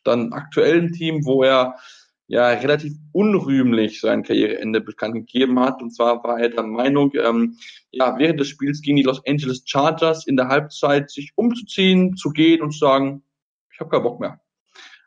dann aktuellen Team, wo er ja relativ unrühmlich sein Karriereende bekannt gegeben hat. Und zwar war er der Meinung, ähm, ja, während des Spiels gegen die Los Angeles Chargers in der Halbzeit sich umzuziehen, zu gehen und zu sagen, ich habe keinen Bock mehr.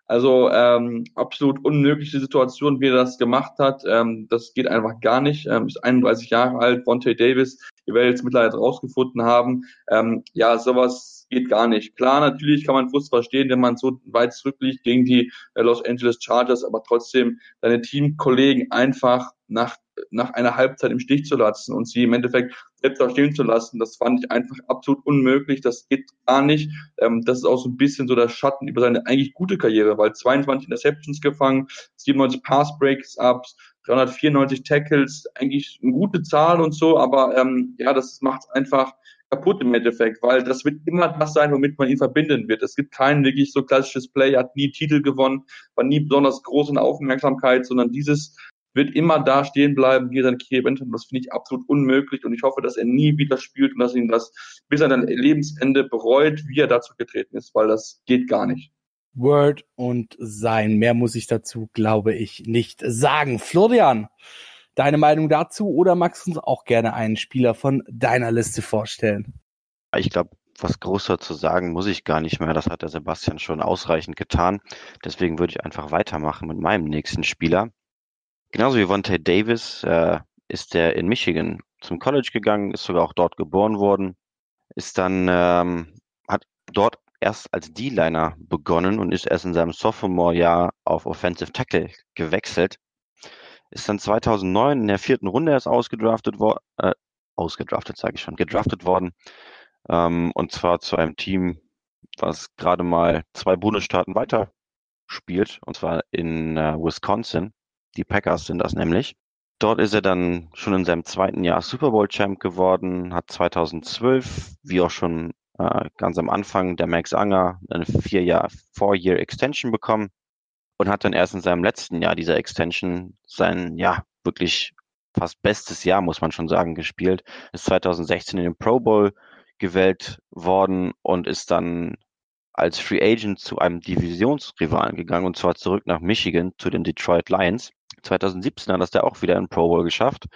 Also ähm, absolut unmögliche Situation, wie er das gemacht hat. Ähm, das geht einfach gar nicht. Ähm, ist 31 Jahre alt, Vontae Davis, ihr werdet jetzt mittlerweile rausgefunden haben. Ähm, ja, sowas geht gar nicht. Klar, natürlich kann man Frust verstehen, wenn man so weit zurückliegt gegen die äh, Los Angeles Chargers, aber trotzdem seine Teamkollegen einfach nach nach einer Halbzeit im Stich zu lassen und sie im Endeffekt selbst da stehen zu lassen, das fand ich einfach absolut unmöglich. Das geht gar nicht. Ähm, das ist auch so ein bisschen so der Schatten über seine eigentlich gute Karriere, weil 22 Interceptions gefangen, 97 Pass Breaks Ups, 394 Tackles, eigentlich eine gute Zahl und so, aber ähm, ja, das macht einfach kaputt im Endeffekt, weil das wird immer das sein, womit man ihn verbinden wird. Es gibt kein wirklich so klassisches Play, hat nie Titel gewonnen, war nie besonders groß in Aufmerksamkeit, sondern dieses wird immer da stehen bleiben, wie Karriere beendet hat. Das finde ich absolut unmöglich und ich hoffe, dass er nie wieder spielt und dass ihn das bis an sein Lebensende bereut, wie er dazu getreten ist, weil das geht gar nicht. Word und sein. Mehr muss ich dazu, glaube ich, nicht sagen. Florian, deine Meinung dazu oder magst du uns auch gerne einen Spieler von deiner Liste vorstellen? Ich glaube, was größer zu sagen muss ich gar nicht mehr. Das hat der Sebastian schon ausreichend getan. Deswegen würde ich einfach weitermachen mit meinem nächsten Spieler. Genauso wie Vontae Davis äh, ist er in Michigan zum College gegangen, ist sogar auch dort geboren worden, ist dann, ähm, hat dort erst als D-Liner begonnen und ist erst in seinem Sophomore-Jahr auf Offensive Tackle gewechselt. Ist dann 2009 in der vierten Runde erst ausgedraftet worden, äh, ausgedraftet sage ich schon, gedraftet worden. Ähm, und zwar zu einem Team, was gerade mal zwei Bundesstaaten weiter spielt, und zwar in äh, Wisconsin. Die Packers sind das nämlich. Dort ist er dann schon in seinem zweiten Jahr Super Bowl Champ geworden, hat 2012, wie auch schon äh, ganz am Anfang, der Max Anger eine vier Jahr Four-Year Extension bekommen und hat dann erst in seinem letzten Jahr dieser Extension sein, ja, wirklich fast bestes Jahr, muss man schon sagen, gespielt. Ist 2016 in den Pro Bowl gewählt worden und ist dann als Free Agent zu einem Divisionsrivalen gegangen und zwar zurück nach Michigan zu den Detroit Lions. 2017 hat das der auch wieder in Pro Bowl geschafft.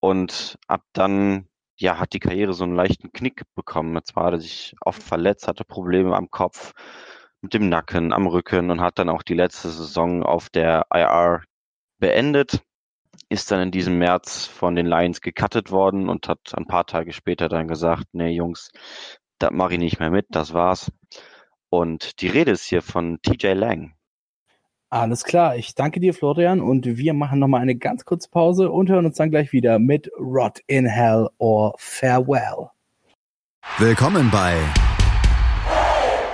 Und ab dann, ja, hat die Karriere so einen leichten Knick bekommen. Jetzt war er sich oft verletzt, hatte Probleme am Kopf, mit dem Nacken, am Rücken und hat dann auch die letzte Saison auf der IR beendet. Ist dann in diesem März von den Lions gecuttet worden und hat ein paar Tage später dann gesagt, nee Jungs, da mache ich nicht mehr mit, das war's. Und die Rede ist hier von TJ Lang. Alles klar, ich danke dir, Florian, und wir machen nochmal eine ganz kurze Pause und hören uns dann gleich wieder mit Rot in Hell or Farewell. Willkommen bei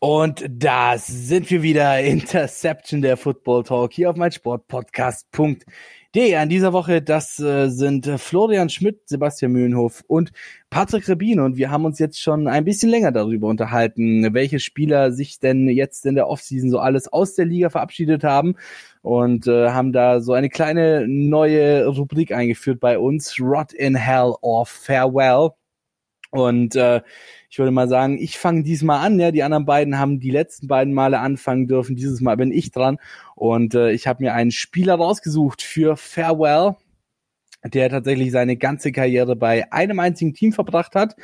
Und da sind wir wieder. Interception der Football Talk hier auf meinsportpodcast.de. An dieser Woche, das äh, sind Florian Schmidt, Sebastian Mühlenhof und Patrick Rebin. Und wir haben uns jetzt schon ein bisschen länger darüber unterhalten, welche Spieler sich denn jetzt in der Offseason so alles aus der Liga verabschiedet haben. Und äh, haben da so eine kleine neue Rubrik eingeführt bei uns. Rot in Hell or Farewell. Und äh, ich würde mal sagen, ich fange diesmal an. Ja, die anderen beiden haben die letzten beiden Male anfangen dürfen. Dieses Mal bin ich dran und äh, ich habe mir einen Spieler rausgesucht für Farewell, der tatsächlich seine ganze Karriere bei einem einzigen Team verbracht hat,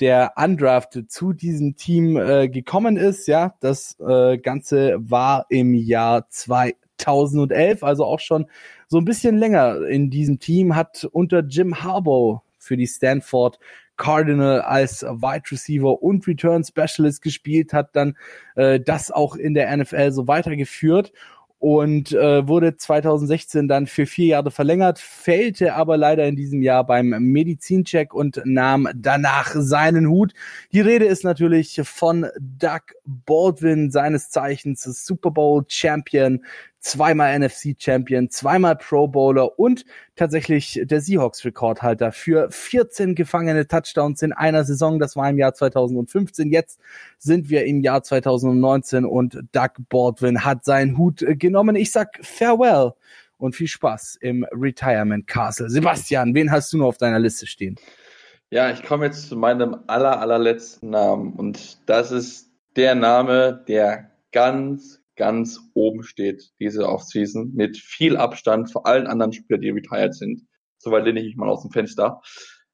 der undrafted zu diesem Team äh, gekommen ist. Ja, das äh, Ganze war im Jahr 2011, also auch schon so ein bisschen länger in diesem Team, hat unter Jim Harbaugh für die Stanford Cardinal als Wide Receiver und Return Specialist gespielt, hat dann äh, das auch in der NFL so weitergeführt und äh, wurde 2016 dann für vier Jahre verlängert, fällte aber leider in diesem Jahr beim Medizincheck und nahm danach seinen Hut. Die Rede ist natürlich von Doug Baldwin, seines Zeichens Super Bowl Champion, zweimal NFC-Champion, zweimal Pro Bowler und tatsächlich der Seahawks-Rekordhalter für 14 gefangene Touchdowns in einer Saison. Das war im Jahr 2015. Jetzt sind wir im Jahr 2019 und Doug Baldwin hat seinen Hut genommen. Ich sag Farewell und viel Spaß im Retirement Castle. Sebastian, wen hast du noch auf deiner Liste stehen? Ja, ich komme jetzt zu meinem aller, allerletzten Namen und das ist der Name, der ganz, ganz oben steht, diese Offseason, mit viel Abstand vor allen anderen Spielern, die retired sind. Soweit lehne ich mich mal aus dem Fenster.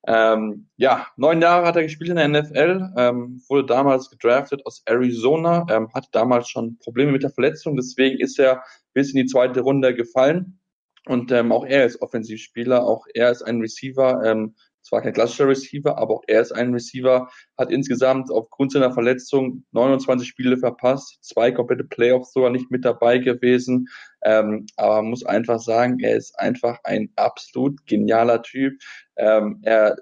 Ähm, ja, neun Jahre hat er gespielt in der NFL, ähm, wurde damals gedraftet aus Arizona, ähm, hatte damals schon Probleme mit der Verletzung, deswegen ist er bis in die zweite Runde gefallen. Und ähm, auch er ist Offensivspieler, auch er ist ein Receiver, ähm, zwar kein klassischer Receiver, aber auch er ist ein Receiver, hat insgesamt aufgrund seiner Verletzung 29 Spiele verpasst, zwei komplette Playoffs sogar nicht mit dabei gewesen. Ähm, aber man muss einfach sagen, er ist einfach ein absolut genialer Typ. Ähm, er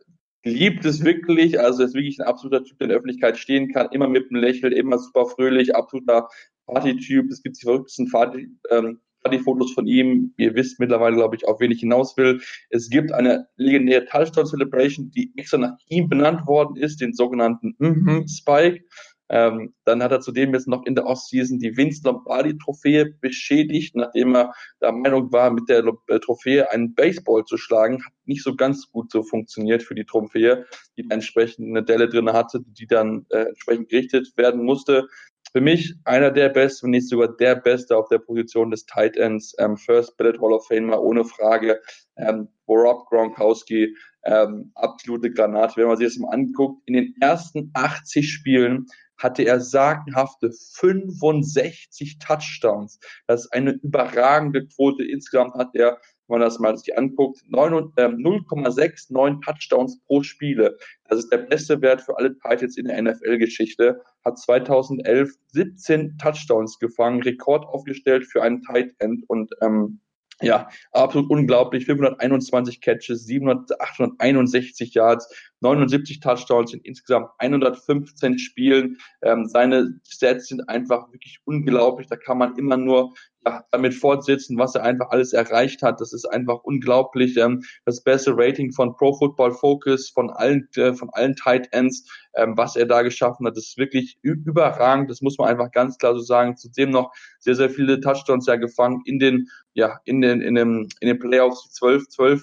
liebt es wirklich, also ist wirklich ein absoluter Typ, der in der Öffentlichkeit stehen kann, immer mit einem Lächeln, immer super fröhlich, absoluter Party-Typ. Es gibt die verrücktesten Party, ähm, die Fotos von ihm. Ihr wisst mittlerweile, glaube ich, auf wen ich hinaus will. Es gibt eine legendäre Touchdown Celebration, die extra nach ihm benannt worden ist, den sogenannten mm Spike. Ähm, dann hat er zudem jetzt noch in der Offseason die Vince Lombardi Trophäe beschädigt, nachdem er der Meinung war, mit der äh, Trophäe einen Baseball zu schlagen. Hat nicht so ganz gut so funktioniert für die Trophäe, die entsprechend eine Delle drin hatte, die dann äh, entsprechend gerichtet werden musste für mich einer der besten, wenn nicht sogar der beste auf der Position des Tight Ends, ähm, First Ballot Hall of Famer, ohne Frage. Ähm, Rob Gronkowski, ähm, absolute Granate. Wenn man sich das mal anguckt, in den ersten 80 Spielen hatte er sagenhafte 65 Touchdowns. Das ist eine überragende Quote. Insgesamt hat er wenn man das mal sich anguckt, 0,69 ähm, Touchdowns pro Spiele. Das ist der beste Wert für alle Titans in der NFL-Geschichte. Hat 2011 17 Touchdowns gefangen, Rekord aufgestellt für einen Tight End und ähm, ja, absolut unglaublich. 521 Catches, 700, 861 Yards, 79 Touchdowns in insgesamt 115 Spielen. Ähm, seine Stats sind einfach wirklich unglaublich. Da kann man immer nur ja, damit fortsetzen, was er einfach alles erreicht hat. Das ist einfach unglaublich. Ähm, das beste Rating von Pro Football Focus, von allen, äh, von allen Tight Ends, ähm, was er da geschaffen hat, ist wirklich überragend. Das muss man einfach ganz klar so sagen. Zudem noch sehr, sehr viele Touchdowns ja gefangen in den, ja, in den, in den, in den Playoffs, die 12, 12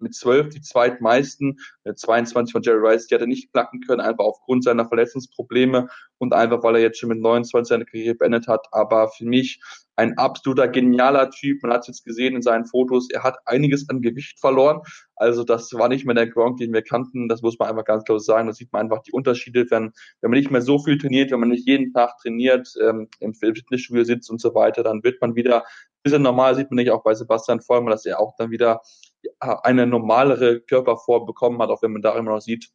mit 12 die zweitmeisten, 22 von Jerry Rice, die hat er nicht knacken können, einfach aufgrund seiner Verletzungsprobleme und einfach, weil er jetzt schon mit 29 seine Karriere beendet hat. Aber für mich ein absoluter genialer Typ. Man hat es jetzt gesehen in seinen Fotos. Er hat einiges an Gewicht verloren. Also das war nicht mehr der Gronk, den wir kannten. Das muss man einfach ganz klar sagen. Da sieht man einfach die Unterschiede, wenn, wenn man nicht mehr so viel trainiert, wenn man nicht jeden Tag trainiert, ähm, im Fitnessstudio sitzt und so weiter, dann wird man wieder ein bisschen normal. Sieht man nicht auch bei Sebastian Vollmer, dass er auch dann wieder eine normalere Körperform bekommen hat, auch wenn man da immer noch sieht,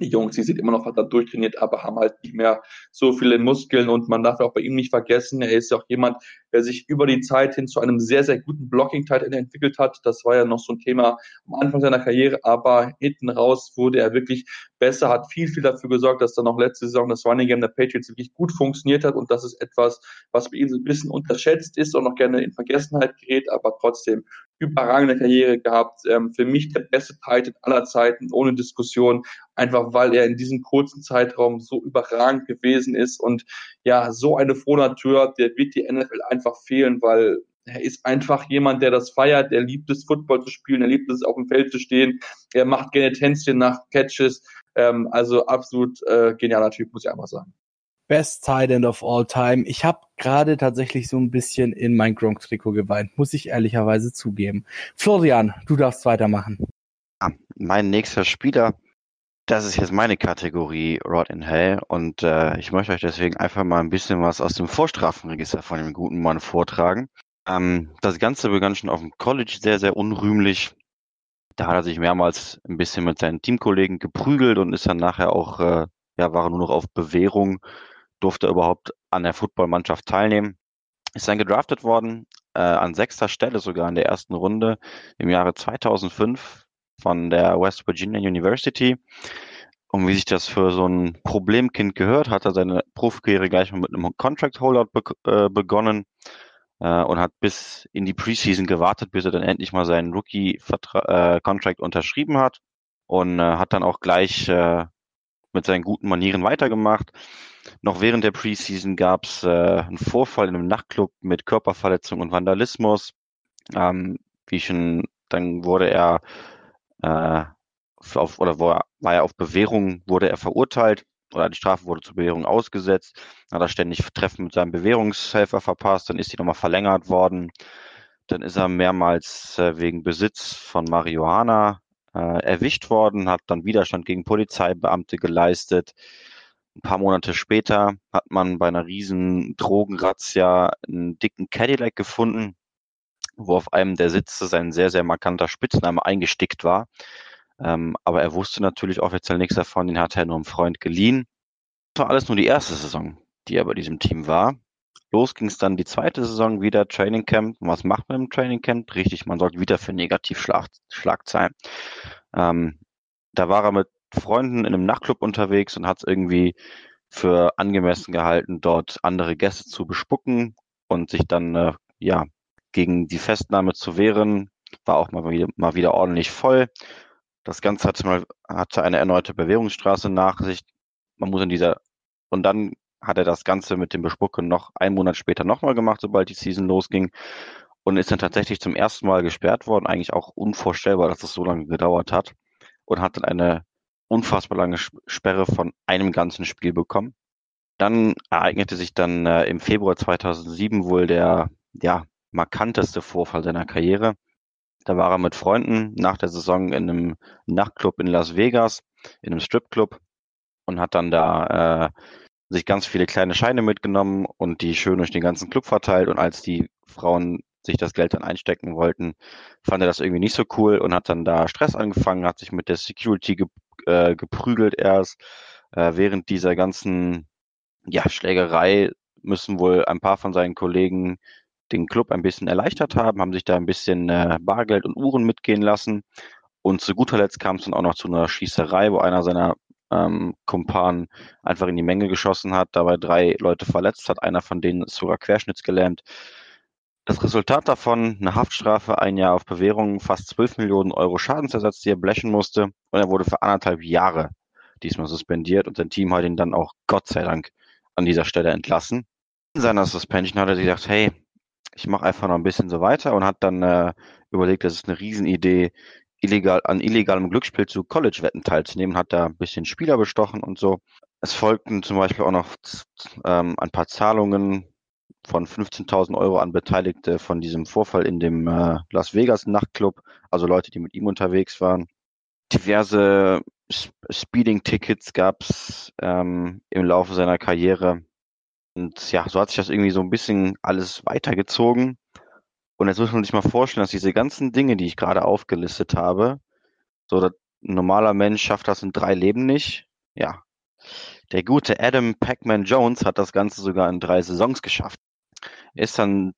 die Jungs, die sind immer noch verdammt durchtrainiert, aber haben halt nicht mehr so viele Muskeln und man darf auch bei ihm nicht vergessen, er ist ja auch jemand, der sich über die Zeit hin zu einem sehr, sehr guten Blocking-Tight entwickelt hat. Das war ja noch so ein Thema am Anfang seiner Karriere, aber hinten raus wurde er wirklich besser, hat viel, viel dafür gesorgt, dass dann auch letzte Saison das Running Game der Patriots wirklich gut funktioniert hat und das ist etwas, was bei ihm so ein bisschen unterschätzt ist und noch gerne in Vergessenheit gerät, aber trotzdem überragende Karriere gehabt. Ähm, für mich der beste Titan aller Zeiten, ohne Diskussion, einfach weil er in diesem kurzen Zeitraum so überragend gewesen ist und ja, so eine Frohnatur, der wird die NFL einfach fehlen, weil er ist einfach jemand, der das feiert, der liebt es, Football zu spielen, er liebt es, auf dem Feld zu stehen, er macht gerne Tänzchen nach Catches, ähm, also absolut äh, genialer Typ, muss ich einfach sagen. Best Tight End of all time. Ich habe gerade tatsächlich so ein bisschen in mein Gronk-Trikot geweint, muss ich ehrlicherweise zugeben. Florian, du darfst weitermachen. Ah, mein nächster Spieler, das ist jetzt meine Kategorie Rod in Hell und äh, ich möchte euch deswegen einfach mal ein bisschen was aus dem Vorstrafenregister von dem guten Mann vortragen. Ähm, das Ganze begann schon auf dem College sehr, sehr unrühmlich. Da hat er sich mehrmals ein bisschen mit seinen Teamkollegen geprügelt und ist dann nachher auch, äh, ja, war nur noch auf Bewährung durfte überhaupt an der Footballmannschaft teilnehmen. Ist dann gedraftet worden, äh, an sechster Stelle sogar in der ersten Runde im Jahre 2005 von der West Virginia University. Und wie sich das für so ein Problemkind gehört, hat er seine Profikarriere gleich mal mit einem Contract Holdout be äh, begonnen äh, und hat bis in die Preseason gewartet, bis er dann endlich mal seinen Rookie-Contract äh, unterschrieben hat und äh, hat dann auch gleich äh, mit seinen guten Manieren weitergemacht. Noch während der Preseason gab es äh, einen Vorfall in einem Nachtclub mit Körperverletzung und Vandalismus. Ähm, wie schon, dann wurde er äh, auf, oder war, war er auf Bewährung, wurde er verurteilt oder die Strafe wurde zur Bewährung ausgesetzt. Hat er ständig Treffen mit seinem Bewährungshelfer verpasst, dann ist die nochmal verlängert worden. Dann ist er mehrmals äh, wegen Besitz von Marihuana äh, erwischt worden, hat dann Widerstand gegen Polizeibeamte geleistet. Ein paar Monate später hat man bei einer riesen Drogenrazzia einen dicken Cadillac gefunden, wo auf einem der Sitze sein sehr, sehr markanter Spitzname eingestickt war. Ähm, aber er wusste natürlich offiziell nichts davon, den hat er nur einem Freund geliehen. Das war alles nur die erste Saison, die er bei diesem Team war. Los ging es dann die zweite Saison wieder Training Camp. Und was macht man im Training Camp? Richtig, man sorgt wieder für Negativschlagzeilen. Ähm, da war er mit Freunden in einem Nachtclub unterwegs und hat es irgendwie für angemessen gehalten, dort andere Gäste zu bespucken und sich dann äh, ja gegen die Festnahme zu wehren. War auch mal wieder, mal wieder ordentlich voll. Das Ganze hatte, mal, hatte eine erneute Bewährungsstraße nach sich. Man muss in dieser und dann hat er das Ganze mit dem Bespucken noch einen Monat später nochmal gemacht, sobald die Season losging. Und ist dann tatsächlich zum ersten Mal gesperrt worden. Eigentlich auch unvorstellbar, dass das so lange gedauert hat. Und hat dann eine unfassbar lange Sperre von einem ganzen Spiel bekommen. Dann ereignete sich dann äh, im Februar 2007 wohl der ja, markanteste Vorfall seiner Karriere. Da war er mit Freunden nach der Saison in einem Nachtclub in Las Vegas, in einem Stripclub und hat dann da äh, sich ganz viele kleine Scheine mitgenommen und die schön durch den ganzen Club verteilt. Und als die Frauen sich das Geld dann einstecken wollten, fand er das irgendwie nicht so cool und hat dann da Stress angefangen, hat sich mit der Security ge äh, geprügelt erst. Äh, während dieser ganzen ja, Schlägerei müssen wohl ein paar von seinen Kollegen den Club ein bisschen erleichtert haben, haben sich da ein bisschen äh, Bargeld und Uhren mitgehen lassen. Und zu guter Letzt kam es dann auch noch zu einer Schießerei, wo einer seiner ähm, Kumpan einfach in die Menge geschossen hat, dabei drei Leute verletzt hat, einer von denen ist sogar querschnittsgelähmt. Das Resultat davon, eine Haftstrafe, ein Jahr auf Bewährung, fast 12 Millionen Euro Schadensersatz, die er blechen musste. Und er wurde für anderthalb Jahre diesmal suspendiert und sein Team hat ihn dann auch Gott sei Dank an dieser Stelle entlassen. In seiner Suspension hat er sich gedacht, hey, ich mache einfach noch ein bisschen so weiter und hat dann äh, überlegt, das ist eine Riesenidee, illegal, an illegalem Glücksspiel zu College-Wetten teilzunehmen, hat da ein bisschen Spieler bestochen und so. Es folgten zum Beispiel auch noch ähm, ein paar Zahlungen von 15.000 Euro an Beteiligte von diesem Vorfall in dem äh, Las Vegas Nachtclub, also Leute, die mit ihm unterwegs waren. Diverse Speeding-Tickets gab es ähm, im Laufe seiner Karriere. Und ja, so hat sich das irgendwie so ein bisschen alles weitergezogen. Und jetzt muss man sich mal vorstellen, dass diese ganzen Dinge, die ich gerade aufgelistet habe, so ein normaler Mensch schafft das in drei Leben nicht. ja, der gute Adam Pac-Man Jones hat das Ganze sogar in drei Saisons geschafft. Ist dann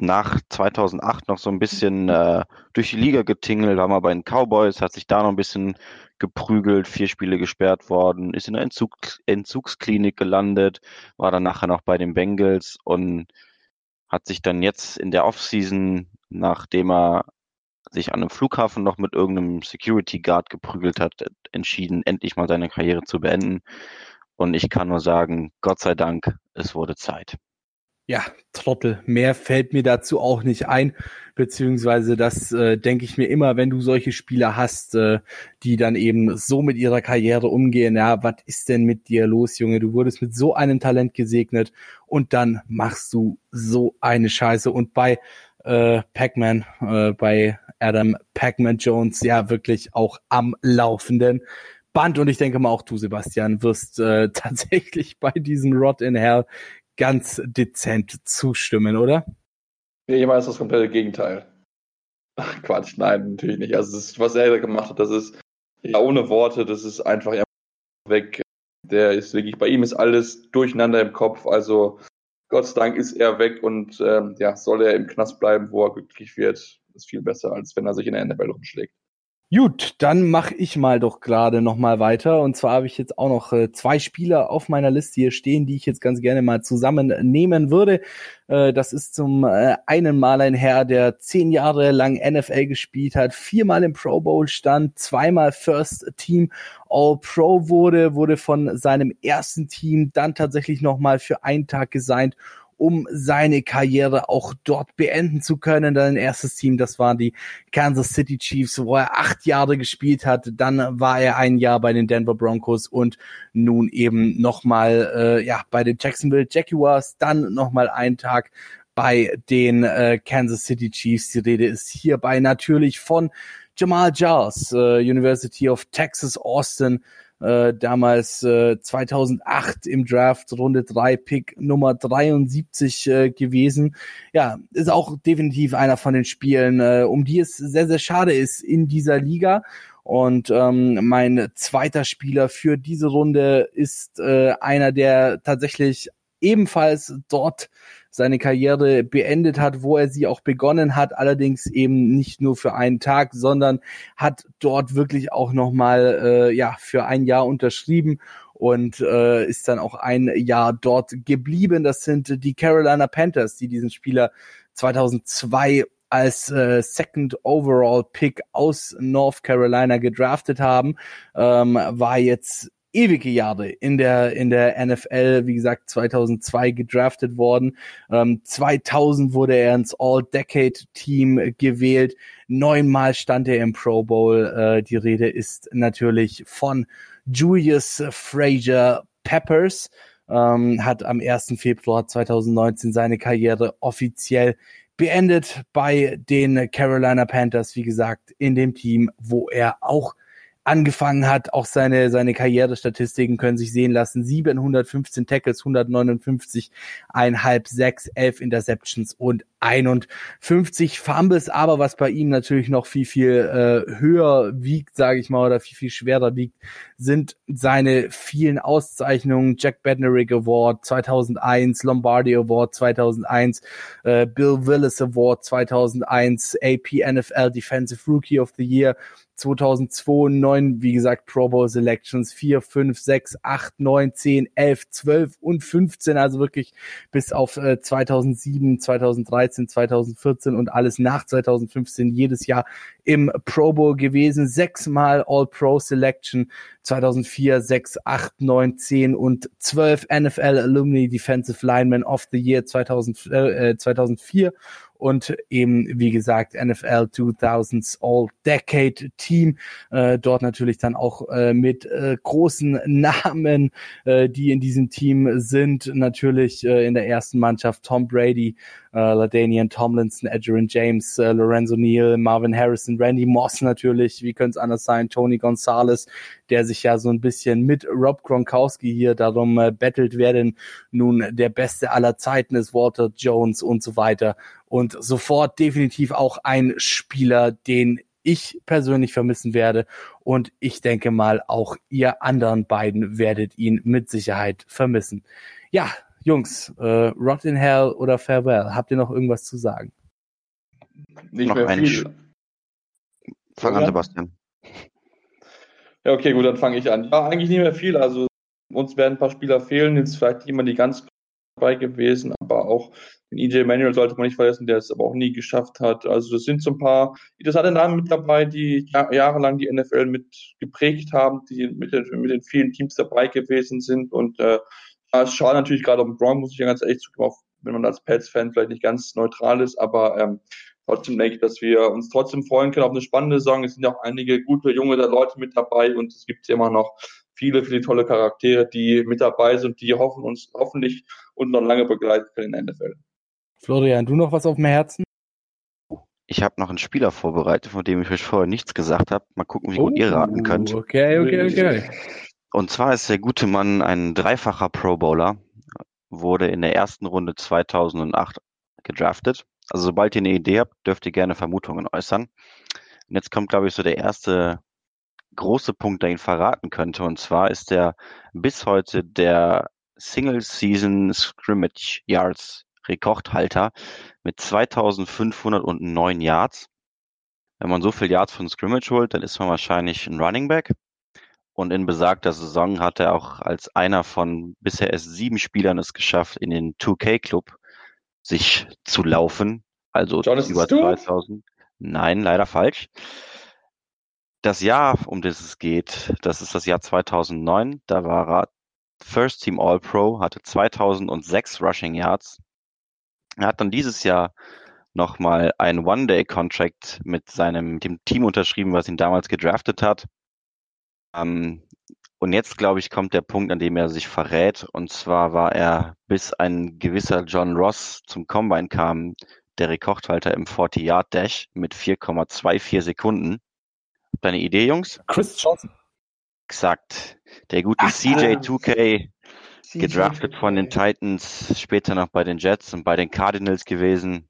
nach 2008 noch so ein bisschen äh, durch die Liga getingelt, war mal bei den Cowboys, hat sich da noch ein bisschen geprügelt, vier Spiele gesperrt worden, ist in der Entzug Entzugsklinik gelandet, war dann nachher noch bei den Bengals und hat sich dann jetzt in der Offseason, nachdem er sich an einem Flughafen noch mit irgendeinem Security Guard geprügelt hat, entschieden, endlich mal seine Karriere zu beenden. Und ich kann nur sagen, Gott sei Dank, es wurde Zeit. Ja, Trottel. Mehr fällt mir dazu auch nicht ein, beziehungsweise das äh, denke ich mir immer, wenn du solche Spieler hast, äh, die dann eben so mit ihrer Karriere umgehen. Ja, was ist denn mit dir los, Junge? Du wurdest mit so einem Talent gesegnet und dann machst du so eine Scheiße. Und bei äh, Pac-Man, äh, bei Adam Pac-Man Jones, ja wirklich auch am laufenden Band. Und ich denke mal auch du, Sebastian, wirst äh, tatsächlich bei diesem Rod in Hell ganz dezent zustimmen, oder? Ich meine, das ist das komplette Gegenteil. Ach, Quatsch, nein, natürlich nicht. Also, ist, was er gemacht hat, das ist ja ohne Worte, das ist einfach weg. Der ist wirklich, bei ihm ist alles durcheinander im Kopf. Also, Gott sei Dank ist er weg und ähm, ja, soll er im Knast bleiben, wo er glücklich wird. Ist viel besser, als wenn er sich in der NFL rumschlägt. Gut, dann mache ich mal doch gerade noch mal weiter. Und zwar habe ich jetzt auch noch äh, zwei Spieler auf meiner Liste hier stehen, die ich jetzt ganz gerne mal zusammennehmen würde. Äh, das ist zum äh, einen Mal ein Herr, der zehn Jahre lang NFL gespielt hat, viermal im Pro Bowl stand, zweimal First Team All Pro wurde, wurde von seinem ersten Team dann tatsächlich noch mal für einen Tag gesigned um seine Karriere auch dort beenden zu können. Dann erstes Team, das waren die Kansas City Chiefs, wo er acht Jahre gespielt hat. Dann war er ein Jahr bei den Denver Broncos und nun eben nochmal äh, ja, bei den Jacksonville Jaguars. Dann nochmal einen Tag bei den äh, Kansas City Chiefs. Die Rede ist hierbei natürlich von Jamal Giles, äh, University of Texas Austin, äh, damals äh, 2008 im Draft Runde 3 Pick Nummer 73 äh, gewesen. Ja, ist auch definitiv einer von den Spielen, äh, um die es sehr, sehr schade ist in dieser Liga. Und ähm, mein zweiter Spieler für diese Runde ist äh, einer, der tatsächlich ebenfalls dort seine Karriere beendet hat, wo er sie auch begonnen hat, allerdings eben nicht nur für einen Tag, sondern hat dort wirklich auch nochmal äh, ja, für ein Jahr unterschrieben und äh, ist dann auch ein Jahr dort geblieben. Das sind die Carolina Panthers, die diesen Spieler 2002 als äh, Second Overall Pick aus North Carolina gedraftet haben, ähm, war jetzt ewige Jahre in der in der NFL, wie gesagt 2002 gedraftet worden, ähm, 2000 wurde er ins All-Decade-Team gewählt, neunmal stand er im Pro Bowl. Äh, die Rede ist natürlich von Julius Frazier Peppers, ähm, hat am 1. Februar 2019 seine Karriere offiziell beendet bei den Carolina Panthers, wie gesagt, in dem Team, wo er auch angefangen hat. Auch seine, seine Karrierestatistiken können sich sehen lassen. 715 Tackles, 159, einhalb, sechs, elf Interceptions und 51 Fumbles. Aber was bei ihm natürlich noch viel, viel äh, höher wiegt, sage ich mal, oder viel, viel schwerer wiegt, sind seine vielen Auszeichnungen. Jack Bednarik Award 2001, Lombardi Award 2001, äh, Bill Willis Award 2001, AP NFL Defensive Rookie of the Year 2002, 9, wie gesagt, Pro Bowl Selections, 4, 5, 6, 8, 9, 10, 11, 12 und 15, also wirklich bis auf äh, 2007, 2013, 2014 und alles nach 2015 jedes Jahr im Pro Bowl gewesen, sechsmal All-Pro Selection, 2004, 6, 8, 9, 10 und 12 NFL Alumni Defensive Lineman of the Year 2000, äh, 2004 und eben, wie gesagt, NFL 2000s All-Decade Team. Äh, dort natürlich dann auch äh, mit äh, großen Namen, äh, die in diesem Team sind. Natürlich äh, in der ersten Mannschaft Tom Brady, äh, Ladanian Tomlinson, Adrian James, äh, Lorenzo Neal, Marvin Harrison, Randy Moss natürlich, wie könnte es anders sein, Tony Gonzalez, der sich ja so ein bisschen mit Rob Gronkowski hier darum äh, bettelt, wer denn nun der Beste aller Zeiten ist, Walter Jones und so weiter. Und sofort definitiv auch ein Spieler, den ich persönlich vermissen werde. Und ich denke mal, auch ihr anderen beiden werdet ihn mit Sicherheit vermissen. Ja, Jungs, äh, Rot in Hell oder Farewell, habt ihr noch irgendwas zu sagen? Nicht Noch mehr ein viel. Fang an? Sebastian. Ja, okay, gut, dann fange ich an. Ja, eigentlich nicht mehr viel. Also uns werden ein paar Spieler fehlen. Jetzt vielleicht jemand, die ganz dabei gewesen, aber auch den EJ Manuel sollte man nicht vergessen, der es aber auch nie geschafft hat. Also das sind so ein paar interessante Namen mit dabei, die ja- jahrelang die NFL mit geprägt haben, die mit den, mit den vielen Teams dabei gewesen sind. Und äh, es schade natürlich gerade um Gronk, muss ich ja ganz ehrlich zugeben, auch wenn man als Pets-Fan vielleicht nicht ganz neutral ist, aber ähm, trotzdem denke ich, dass wir uns trotzdem freuen können auf eine spannende Saison. Es sind ja auch einige gute, junge Leute mit dabei und es gibt immer noch viele, viele tolle Charaktere, die mit dabei sind, die hoffen uns hoffentlich und noch lange begleiten können in der NFL. Florian, du noch was auf dem Herzen? Ich habe noch einen Spieler vorbereitet, von dem ich euch vorher nichts gesagt habe. Mal gucken, wie gut ihr raten könnt. Oh, Okay, okay, okay. Und zwar ist der gute Mann ein dreifacher Pro Bowler, wurde in der ersten Runde 2008 gedraftet. Also sobald ihr eine Idee habt, dürft ihr gerne Vermutungen äußern. Und jetzt kommt, glaube ich, so der erste große Punkt, der ihn verraten könnte. Und zwar ist er bis heute der Single Season Scrimmage Yards Rekordhalter mit 2509 Yards. Wenn man so viel Yards von Scrimmage holt, dann ist man wahrscheinlich ein Running Back. Und in besagter Saison hat er auch als einer von bisher erst sieben Spielern es geschafft, in den 2K-Club sich zu laufen. Also Jonathan über Stewart? 2000. Nein, leider falsch. Das Jahr, um das es geht, das ist das Jahr 2009. Da war er First Team All-Pro, hatte 2006 Rushing Yards. Er hat dann dieses Jahr nochmal einen One-Day-Contract mit seinem, dem Team unterschrieben, was ihn damals gedraftet hat. Ähm, und jetzt, glaube ich, kommt der Punkt, an dem er sich verrät. Und zwar war er, bis ein gewisser John Ross zum Combine kam, der Rekordhalter im 40-Yard-Dash mit 4,24 Sekunden. Habt ihr eine Idee, Jungs? Chris Johnson. Exakt. Der gute Ach, CJ2K, gedraftet von den Titans, später noch bei den Jets und bei den Cardinals gewesen.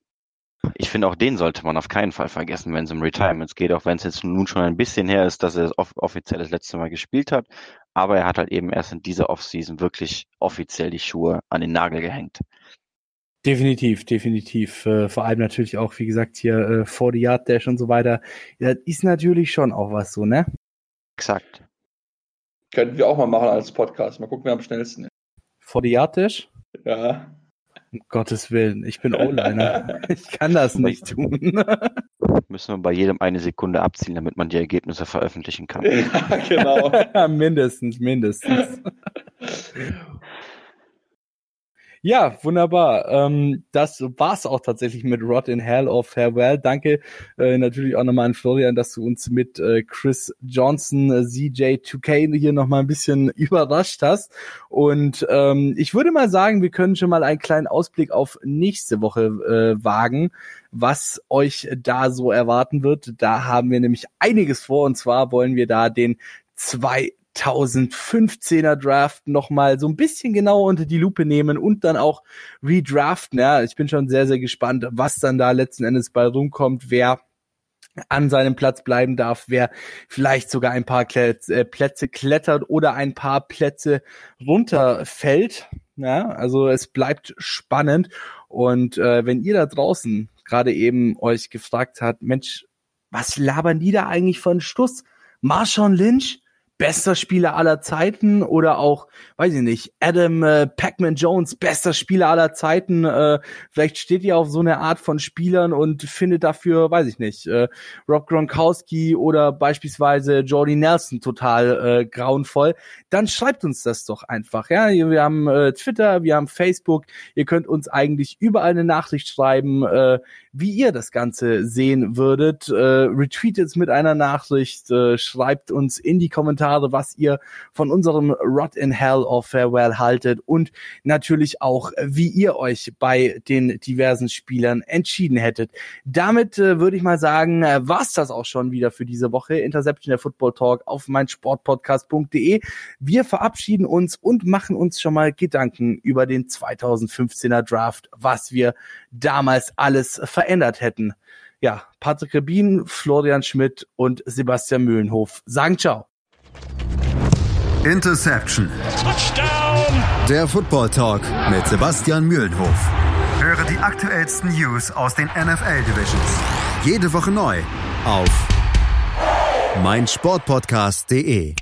Ich finde, auch den sollte man auf keinen Fall vergessen, wenn es um Retirements geht, auch wenn es jetzt nun schon ein bisschen her ist, dass er off offiziell das letzte Mal gespielt hat. Aber er hat halt eben erst in dieser Offseason wirklich offiziell die Schuhe an den Nagel gehängt. Definitiv, definitiv. Äh, vor allem natürlich auch, wie gesagt, hier äh, 40 Yard Dash und so weiter. Das ist natürlich schon auch was so, ne? Exakt. Könnten wir auch mal machen als Podcast. Mal gucken, wer am schnellsten ist. 40 Yard Dash? Ja. Um Gottes Willen, ich bin O-Liner. ich kann das nicht tun. Müssen wir bei jedem eine Sekunde abziehen, damit man die Ergebnisse veröffentlichen kann. ja, genau. mindestens, mindestens. Ja, wunderbar. Ähm, das war's auch tatsächlich mit Rod in Hell of Farewell. Danke äh, natürlich auch nochmal an Florian, dass du uns mit äh, Chris Johnson, äh, CJ2K hier nochmal ein bisschen überrascht hast. Und ähm, ich würde mal sagen, wir können schon mal einen kleinen Ausblick auf nächste Woche äh, wagen, was euch da so erwarten wird. Da haben wir nämlich einiges vor. Und zwar wollen wir da den zwei 2015er Draft nochmal so ein bisschen genauer unter die Lupe nehmen und dann auch redraften. Ja, ich bin schon sehr, sehr gespannt, was dann da letzten Endes bei rumkommt, wer an seinem Platz bleiben darf, wer vielleicht sogar ein paar äh, Plätze klettert oder ein paar Plätze runterfällt. Ja, also es bleibt spannend. Und äh, wenn ihr da draußen gerade eben euch gefragt habt, Mensch, was labern die da eigentlich von Stuss? Marshawn Lynch? Bester Spieler aller Zeiten oder auch, weiß ich nicht, Adam äh, Pac-Man Jones, bester Spieler aller Zeiten. Äh, vielleicht steht ihr auf so eine Art von Spielern und findet dafür, weiß ich nicht, äh, Rob Gronkowski oder beispielsweise Jordy Nelson total äh, grauenvoll. Dann schreibt uns das doch einfach. Ja, wir haben äh, Twitter, wir haben Facebook. Ihr könnt uns eigentlich überall eine Nachricht schreiben, äh, wie ihr das Ganze sehen würdet. Äh, retweetet mit einer Nachricht, äh, schreibt uns in die Kommentare, was ihr von unserem Rot in Hell of Farewell haltet und natürlich auch, wie ihr euch bei den diversen Spielern entschieden hättet. Damit äh, würde ich mal sagen, äh, war's das auch schon wieder für diese Woche. Interception der Football Talk auf meinsportpodcast.de. Wir verabschieden uns und machen uns schon mal Gedanken über den 2015er Draft, was wir damals alles verändert hätten. ja, Patrick Rebin, Florian Schmidt und Sebastian Mühlenhof sagen Ciao. Interception. Touchdown. Der Football Talk mit Sebastian Mühlenhof. Höre die aktuellsten News aus den NFL Divisions. Jede Woche neu auf meinsportpodcast.de.